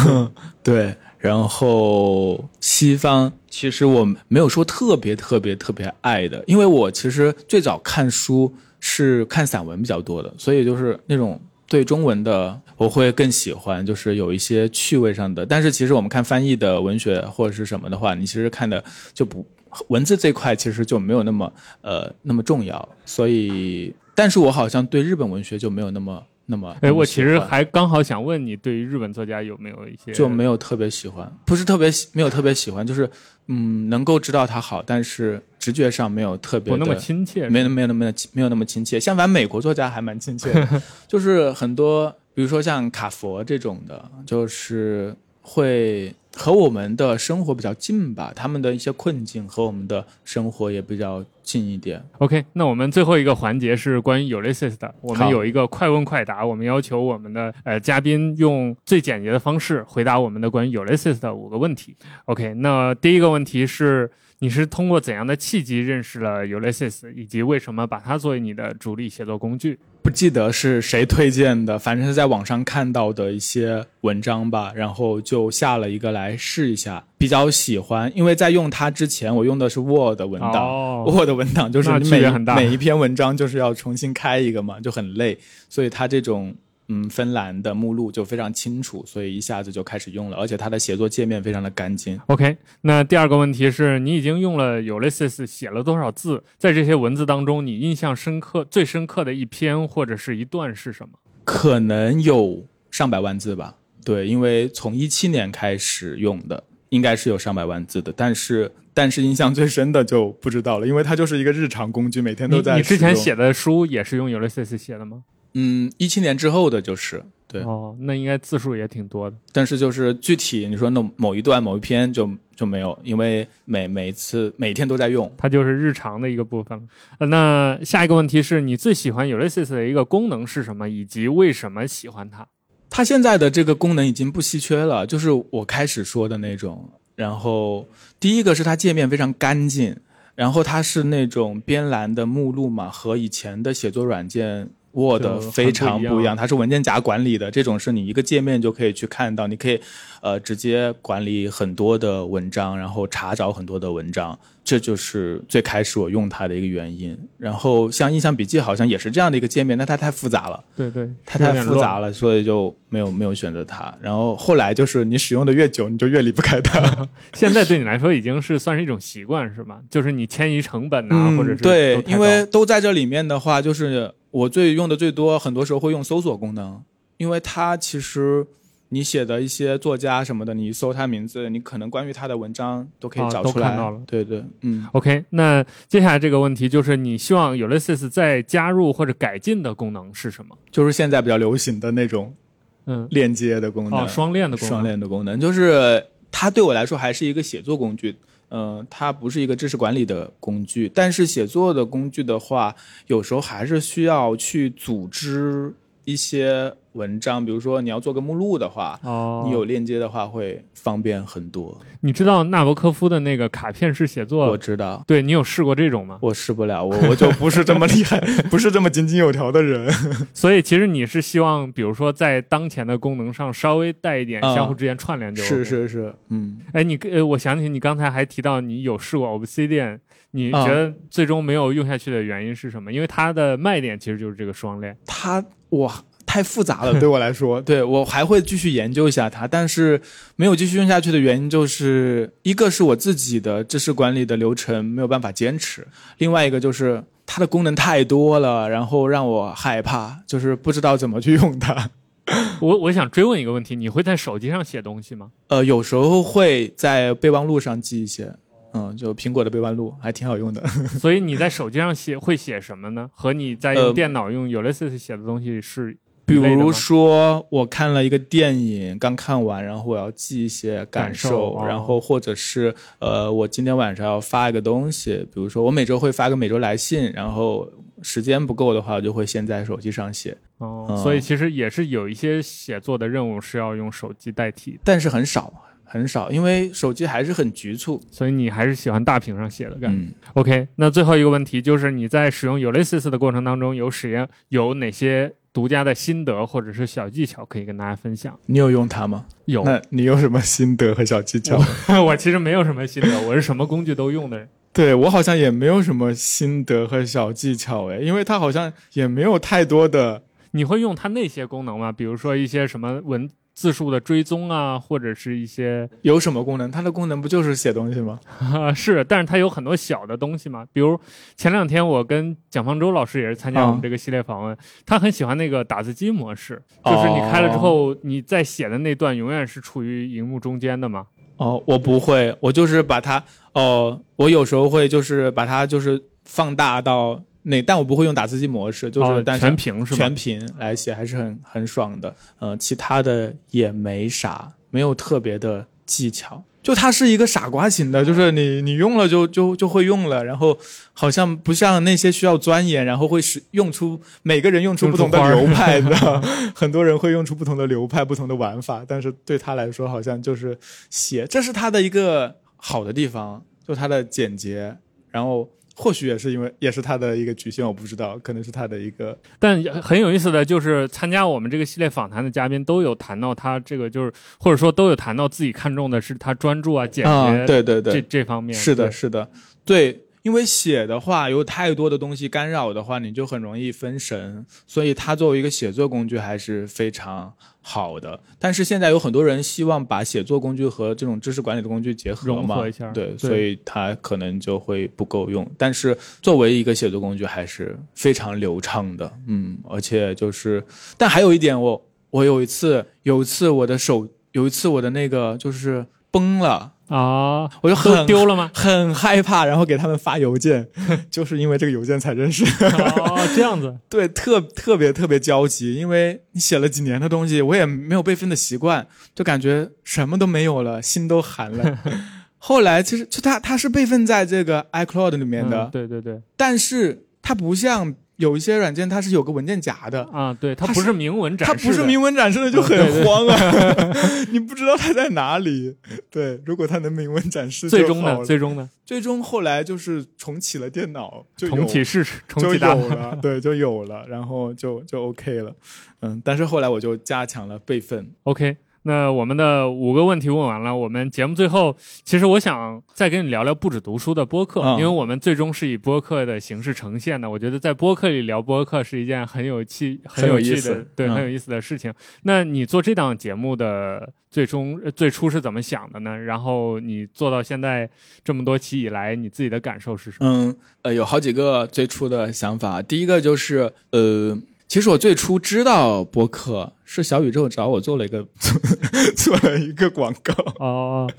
对。然后西方其实我没有说特别特别特别爱的，因为我其实最早看书是看散文比较多的，所以就是那种对中文的我会更喜欢，就是有一些趣味上的。但是其实我们看翻译的文学或者是什么的话，你其实看的就不文字这块其实就没有那么呃那么重要，所以。但是我好像对日本文学就没有那么那么。哎，我其实还刚好想问你，对于日本作家有没有一些就没有特别喜欢，不是特别喜没有特别喜欢，就是嗯能够知道他好，但是直觉上没有特别的不那么亲切？没没有那么没有那么亲切。相反，美国作家还蛮亲切的，就是很多，比如说像卡佛这种的，就是会和我们的生活比较近吧，他们的一些困境和我们的生活也比较近一点。OK，那我们最后一个环节是关于 Ulysses 的，我们有一个快问快答，我们要求我们的呃嘉宾用最简洁的方式回答我们的关于 Ulysses 的五个问题。OK，那第一个问题是，你是通过怎样的契机认识了 Ulysses，以及为什么把它作为你的主力写作工具？不记得是谁推荐的，反正是在网上看到的一些文章吧，然后就下了一个来试一下，比较喜欢，因为在用它之前，我用的是 Word 文档、哦 w o r d 文档就是你每每一篇文章就是要重新开一个嘛，就很累，所以它这种。嗯，芬兰的目录就非常清楚，所以一下子就开始用了，而且它的写作界面非常的干净。OK，那第二个问题是你已经用了 Ulysses 写了多少字？在这些文字当中，你印象深刻、最深刻的一篇或者是一段是什么？可能有上百万字吧。对，因为从一七年开始用的，应该是有上百万字的。但是，但是印象最深的就不知道了，因为它就是一个日常工具，每天都在你之前写的书也是用 Ulysses 写的吗？嗯，一七年之后的就是对，哦，那应该字数也挺多的。但是就是具体你说那某一段某一篇就就没有，因为每每次每天都在用。它就是日常的一个部分那下一个问题是你最喜欢 Ulysses 的一个功能是什么，以及为什么喜欢它？它现在的这个功能已经不稀缺了，就是我开始说的那种。然后第一个是它界面非常干净，然后它是那种边栏的目录嘛，和以前的写作软件 Word 非常不一样它是文件夹管理的，这种是你一个界面就可以去看到，你可以呃直接管理很多的文章，然后查找很多的文章，这就是最开始我用它的一个原因。然后像印象笔记好像也是这样的一个界面，但它太复杂了。对对，它太复杂了，所以就没有没有选择它。然后后来就是你使用的越久，你就越离不开它。现在对你来说已经是算是一种习惯，是吗？就是你迁移成本呐、或者是嗯对因为都在这里面的话，就是我最用的最多，很多时候会用搜索功能，因为它其实你写的一些作家什么的，你一搜他名字，你可能关于他的文章都可以找出来。看到了对对，嗯。OK，那接下来这个问题就是你希望 Ulysses 再加入或者改进的功能是什么？就是现在比较流行的那种嗯，链接的功能，哦，双链的功能。双链的功能，就是它对我来说还是一个写作工具。嗯、它不是一个知识管理的工具，但是写作的工具的话，有时候还是需要去组织一些文章，比如说你要做个目录的话，哦，你有链接的话会方便很多。你知道纳博科夫的那个卡片式写作我？知道，对你有试过这种吗？我试不了，我我就不是这么厉害，不是这么井井有条的人。所以其实你是希望，比如说在当前的功能上稍微带一点啊相互之间串联就、是。是是，嗯，哎，你呃，我想起你刚才还提到你有试过 Obsidian，你啊觉得最终没有用下去的原因是什么？因为它的卖点其实就是这个双链。它哇太复杂了，对我来说，对我还会继续研究一下它，但是没有继续用下去的原因就是一个是我自己的知识管理的流程没有办法坚持，另外一个就是它的功能太多了，然后让我害怕，就是不知道怎么去用它。我我想追问一个问题：你会在手机上写东西吗？呃，有时候会在备忘录上记一些。嗯，就苹果的备忘录还挺好用的。所以你在手机上写会写什么呢？和你在呃用电脑用 Ulysses 写的东西是比如说，我看了一个电影，刚看完，然后我要记一些感感受哦然后或者是呃，我今天晚上要发一个东西，比如说我每周会发个每周来信，然后时间不够的话，我就会先在手机上写，哦，嗯所以其实也是有一些写作的任务是要用手机代替，但是很少很少，因为手机还是很局促。所以你还是喜欢大屏上写的感觉。嗯，OK，那最后一个问题就是你在使用 Ulysses 的过程当中有使用有哪些独家的心得或者是小技巧可以跟大家分享？你有用它吗？有，那你有什么心得和小技巧？我其实没有什么心得，我是什么工具都用的人。对我好像也没有什么心得和小技巧诶，因为它好像也没有太多的你会用它那些功能吗？比如说一些什么文字数的追踪啊，或者是一些有什么功能？它的功能不就是写东西吗？是，但是它有很多小的东西嘛。比如前两天我跟蒋方舟老师也是参加我们嗯这个系列访问，他很喜欢那个打字机模式，就是你开了之后，你在写的那段永远是处于荧幕中间的嘛。哦，我不会，我就是把它哦，我有时候会就是把它就是放大到那，但我不会用打字机模式，就是、哦但是全屏是吧？全屏来写还是很很爽的。呃，其他的也没啥，没有特别的技巧。就它是一个傻瓜型的，就是你你用了就就就会用了，然后好像不像那些需要钻研，然后会使用出每个人用出不同的流派 的，很多人会用出不同的流派、不同的玩法，但是对他来说好像就是写，这是他的一个好的地方，就它的简洁，然后或许也是因为也是他的一个局限，我不知道，可能是他的一个。但很有意思的就是，参加我们这个系列访谈的嘉宾都有谈到他这个，就是或者说都有谈到自己看重的是他专注啊、简洁、啊，对对。这对，这方面。是的，是的，对，因为写的话有太多的东西干扰的话，你就很容易分神，所以它作为一个写作工具还是非常好的。但是现在有很多人希望把写作工具和这种知识管理的工具结合嘛，融合一下对，对所以它可能就会不够用。但是作为一个写作工具，还是非常流畅的，嗯，而且就是，但还有一点我，我有一次有一次我的手有一次我的那个就是崩了。啊，我就都很丢了吗？很害怕，然后给他们发邮件，就是因为这个邮件才认识。哦，这样子，对，特特别特别焦急，因为你写了几年的东西，我也没有备份的习惯，就感觉什么都没有了，心都寒了。后来其实就它它是备份在这个 iCloud 里面的，嗯对对对，但是它不像有一些软件，它是有个文件夹的。啊，对，它不是明文展示的，它不是明文展示的，就很慌啊！你不知道它在哪里。对，如果它能明文展示最终呢？最终呢？最终后来就是重启了电脑，重启试试，重就启了，对，就有了，然后就就 OK 了，嗯，但是后来我就加强了备份，OK，那我们的五个问题问完了，我们节目最后，其实我想再跟你聊聊不止读书的播客，嗯因为我们最终是以播客的形式呈现的。我觉得在播客里聊播客是一件很有趣、很有有趣的意思，对，嗯很有意思的事情。那你做这档节目的最终、呃最初是怎么想的呢？然后你做到现在这么多期以来，你自己的感受是什么？嗯，呃，有好几个最初的想法，第一个就是，呃，其实我最初知道播客是小宇宙找我做了一个 做了一个广告，哦，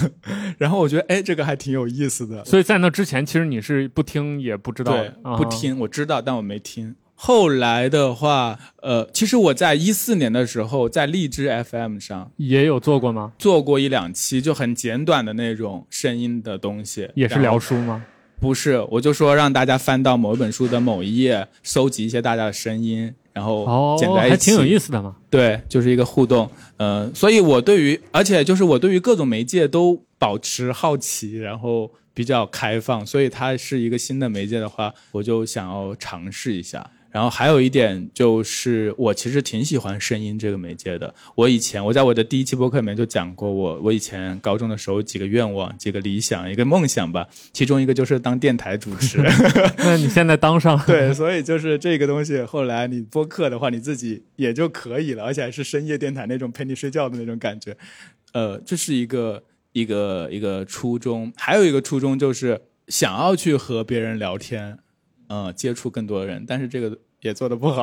然后我觉得，哎，这个还挺有意思的，所以在那之前，其实你是不听也不知道对，，啊不听，我知道，但我没听。后来的话，呃，其实我在一四年的时候，在荔枝 FM 上也有做过吗？做过一两期，就很简短的那种声音的东西，也是聊书吗？不是，我就说让大家翻到某一本书的某一页，搜集一些大家的声音，然后哦剪，在一起，还挺有意思的嘛。对，就是一个互动。嗯、所以我对于，而且就是我对于各种媒介都保持好奇，然后比较开放，所以它是一个新的媒介的话，我就想要尝试一下。然后还有一点就是，我其实挺喜欢声音这个媒介的。我以前我在我的第一期播客里面就讲过我，我以前高中的时候几个愿望、几个理想、一个梦想吧，其中一个就是当电台主持。那你现在当上了，对，所以就是这个东西，后来你播客的话，你自己也就可以了，而且还是深夜电台那种陪你睡觉的那种感觉。呃，这是一个一个一个初衷，还有一个初衷就是想要去和别人聊天，呃，接触更多的人，但是这个也做的不好，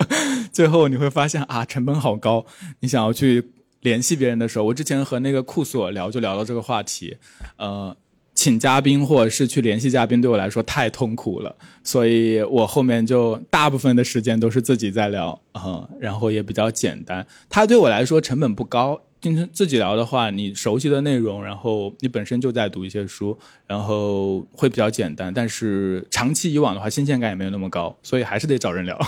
最后你会发现啊，成本好高。你想要去联系别人的时候，我之前和那个库索聊就聊到这个话题，呃。请嘉宾或者是去联系嘉宾，对我来说太痛苦了，所以我后面就大部分的时间都是自己在聊，嗯，然后也比较简单。它对我来说成本不高，就是自己聊的话，你熟悉的内容，然后你本身就在读一些书，然后会比较简单。但是长期以往的话，新鲜感也没有那么高，所以还是得找人聊。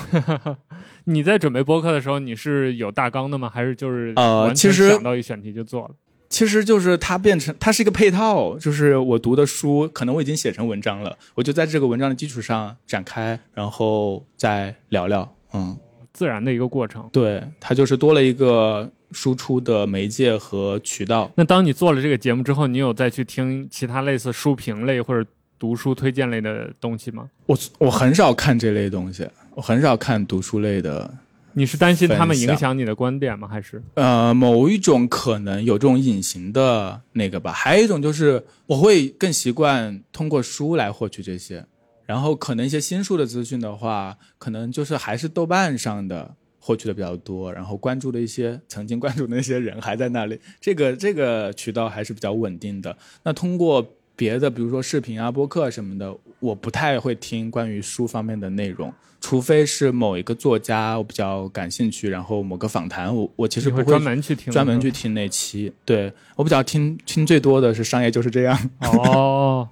你在准备播客的时候，你是有大纲的吗？还是就是呃其实想到一选题就做了？其实就是它变成它是一个配套，就是我读的书，可能我已经写成文章了，我就在这个文章的基础上展开，然后再聊聊。嗯，自然的一个过程。对，它就是多了一个输出的媒介和渠道。那当你做了这个节目之后，你有再去听其他类似书评类或者读书推荐类的东西吗？我我很少看这类东西，我很少看读书类的。你是担心他们影响你的观点吗？还是呃，某一种可能有这种隐形的那个吧，还有一种就是我会更习惯通过书来获取这些，然后可能一些新书的资讯的话，可能就是还是豆瓣上的获取的比较多，然后关注的一些曾经关注的那些人还在那里，这个这个渠道还是比较稳定的。那通过别的，比如说视频啊、播客什么的，我不太会听关于书方面的内容，除非是某一个作家我比较感兴趣，然后某个访谈，我我其实不会专门去听？专门去听那期。对我比较听听最多的是商业就是这样，哦，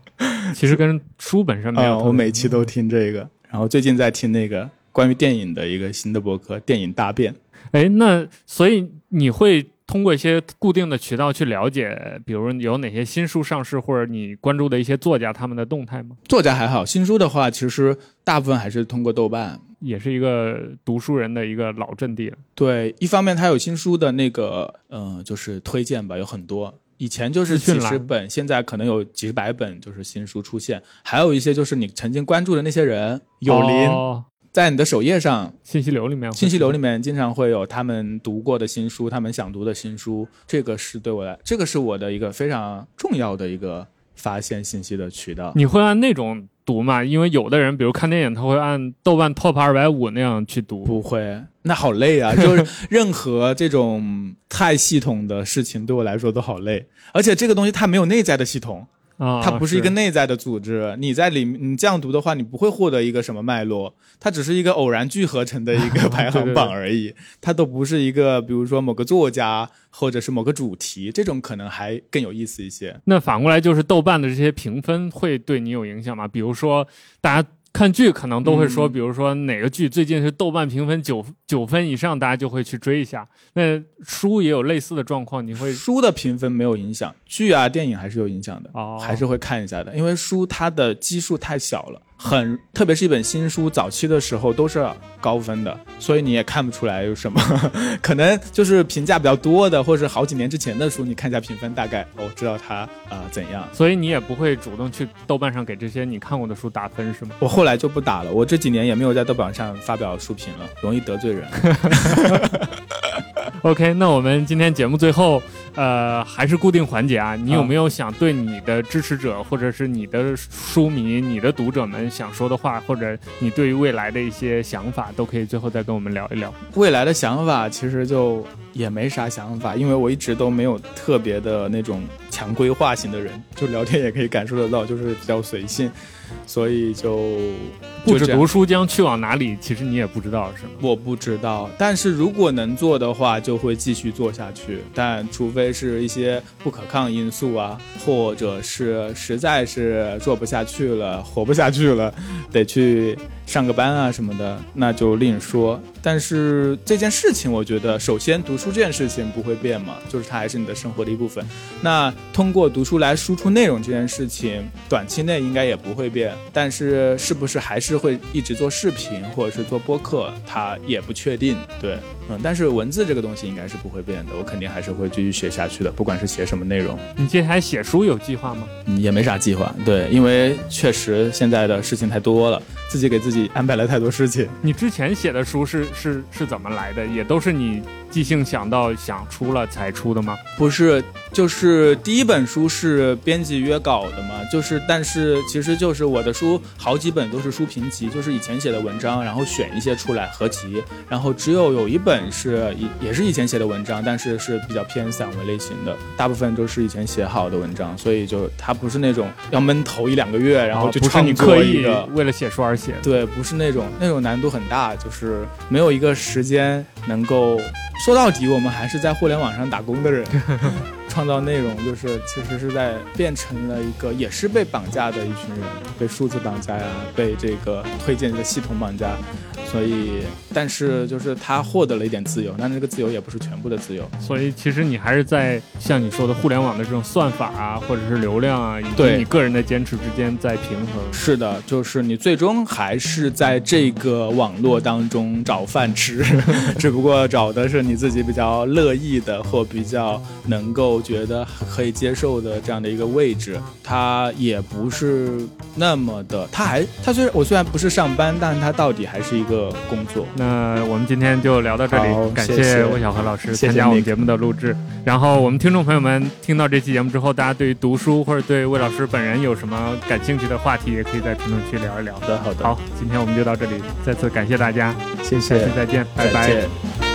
其实跟书本身没有。我每期都听这个，然后最近在听那个关于电影的一个新的博客《电影大变》。哎，那所以你会通过一些固定的渠道去了解，比如有哪些新书上市，或者你关注的一些作家他们的动态吗？作家还好，新书的话，其实大部分还是通过豆瓣。也是一个读书人的一个老阵地了。对，一方面它有新书的那个，嗯、就是推荐吧，有很多。以前就是几十本，现在可能有几百本，就是新书出现。还有一些就是你曾经关注的那些人，有林、哦在你的首页上信息流里面，信息流里面经常会有他们读过的新书，他们想读的新书，这个是对我来，这个是我的一个非常重要的一个发现信息的渠道。你会按那种读吗？因为有的人，比如看电影，他会按豆瓣 Top 二百五那样去读。不会，那好累啊！就是任何这种太系统的事情对我来说都好累，而且这个东西它没有内在的系统。啊，它不是一个内在的组织，你在里你这样读的话，你不会获得一个什么脉络，它只是一个偶然聚合成的一个 排行榜而已，它都不是一个，比如说某个作家或者是某个主题，这种可能还更有意思一些。那反过来就是豆瓣的这些评分会对你有影响吗？比如说大家。看剧可能都会说，比如说哪个剧最近是豆瓣评分九九分以上，大家就会去追一下。那书也有类似的状况，你会书的评分没有影响，剧啊电影还是有影响的，还是会看一下的，因为书它的基数太小了。很，特别是一本新书，早期的时候都是高分的，所以你也看不出来有什么，可能就是评价比较多的，或者是好几年之前的书，你看一下评分，大概哦知道它啊怎样。所以你也不会主动去豆瓣上给这些你看过的书打分是吗？我后来就不打了，我这几年也没有在豆瓣上发表书评了，容易得罪人。OK，那我们今天节目最后，呃，还是固定环节啊。你有没有想对你的支持者，或者是你的书迷、你的读者们想说的话，或者你对于未来的一些想法，都可以最后再跟我们聊一聊。未来的想法其实就也没啥想法，因为我一直都没有特别的那种强规划型的人，就聊天也可以感受得到，就是比较随性。所以就不止读书将去往哪里，其实你也不知道是吗？我不知道，但是如果能做的话，就会继续做下去。但除非是一些不可抗因素啊，或者是实在是做不下去了，活不下去了，得去上个班啊什么的，那就另说。但是这件事情，我觉得首先读书这件事情不会变嘛，就是它还是你的生活的一部分。那通过读书来输出内容这件事情，短期内应该也不会变。但是是不是还是会一直做视频或者是做播客，它也不确定。对，嗯，但是文字这个东西应该是不会变的，我肯定还是会继续写下去的，不管是写什么内容。你接下来写书有计划吗？也没啥计划。对，因为确实现在的事情太多了，自己给自己安排了太多事情。你之前写的书是是是怎么来的？也都是你。即兴想到想出了才出的吗？不是，就是第一本书是编辑约稿的嘛，就是但是其实就是我的书好几本都是书评集，就是以前写的文章，然后选一些出来合集，然后只有有一本是也也是以前写的文章，但是是比较偏散文类型的，大部分都是以前写好的文章，所以就它不是那种要闷头一两个月，然后就是你刻意为了写书而写，对，不是那种那种难度很大，就是没有一个时间能够。说到底，我们还是在互联网上打工的人，创造内容就是其实是在变成了一个也是被绑架的一群人，被数字绑架呀，被这个推荐的系统绑架。所以，但是就是他获得了一点自由，但这个自由也不是全部的自由。所以，其实你还是在像你说的互联网的这种算法啊，或者是流量啊，以及你个人的坚持之间在平衡。是的，就是你最终还是在这个网络当中找饭吃，只不过找的是你自己比较乐意的或比较能够觉得可以接受的这样的一个位置。它也不是那么的，它还它虽然我虽然不是上班，但是它到底还是一个。工作，那我们今天就聊到这里，感谢魏小河老师参加我们节目的录制。然后我们听众朋友们听到这期节目之后，大家对于读书或者对魏老师本人有什么感兴趣的话题，也可以在评论区聊一聊。好的，好的。好，今天我们就到这里，再次感谢大家，谢谢，再见，拜拜。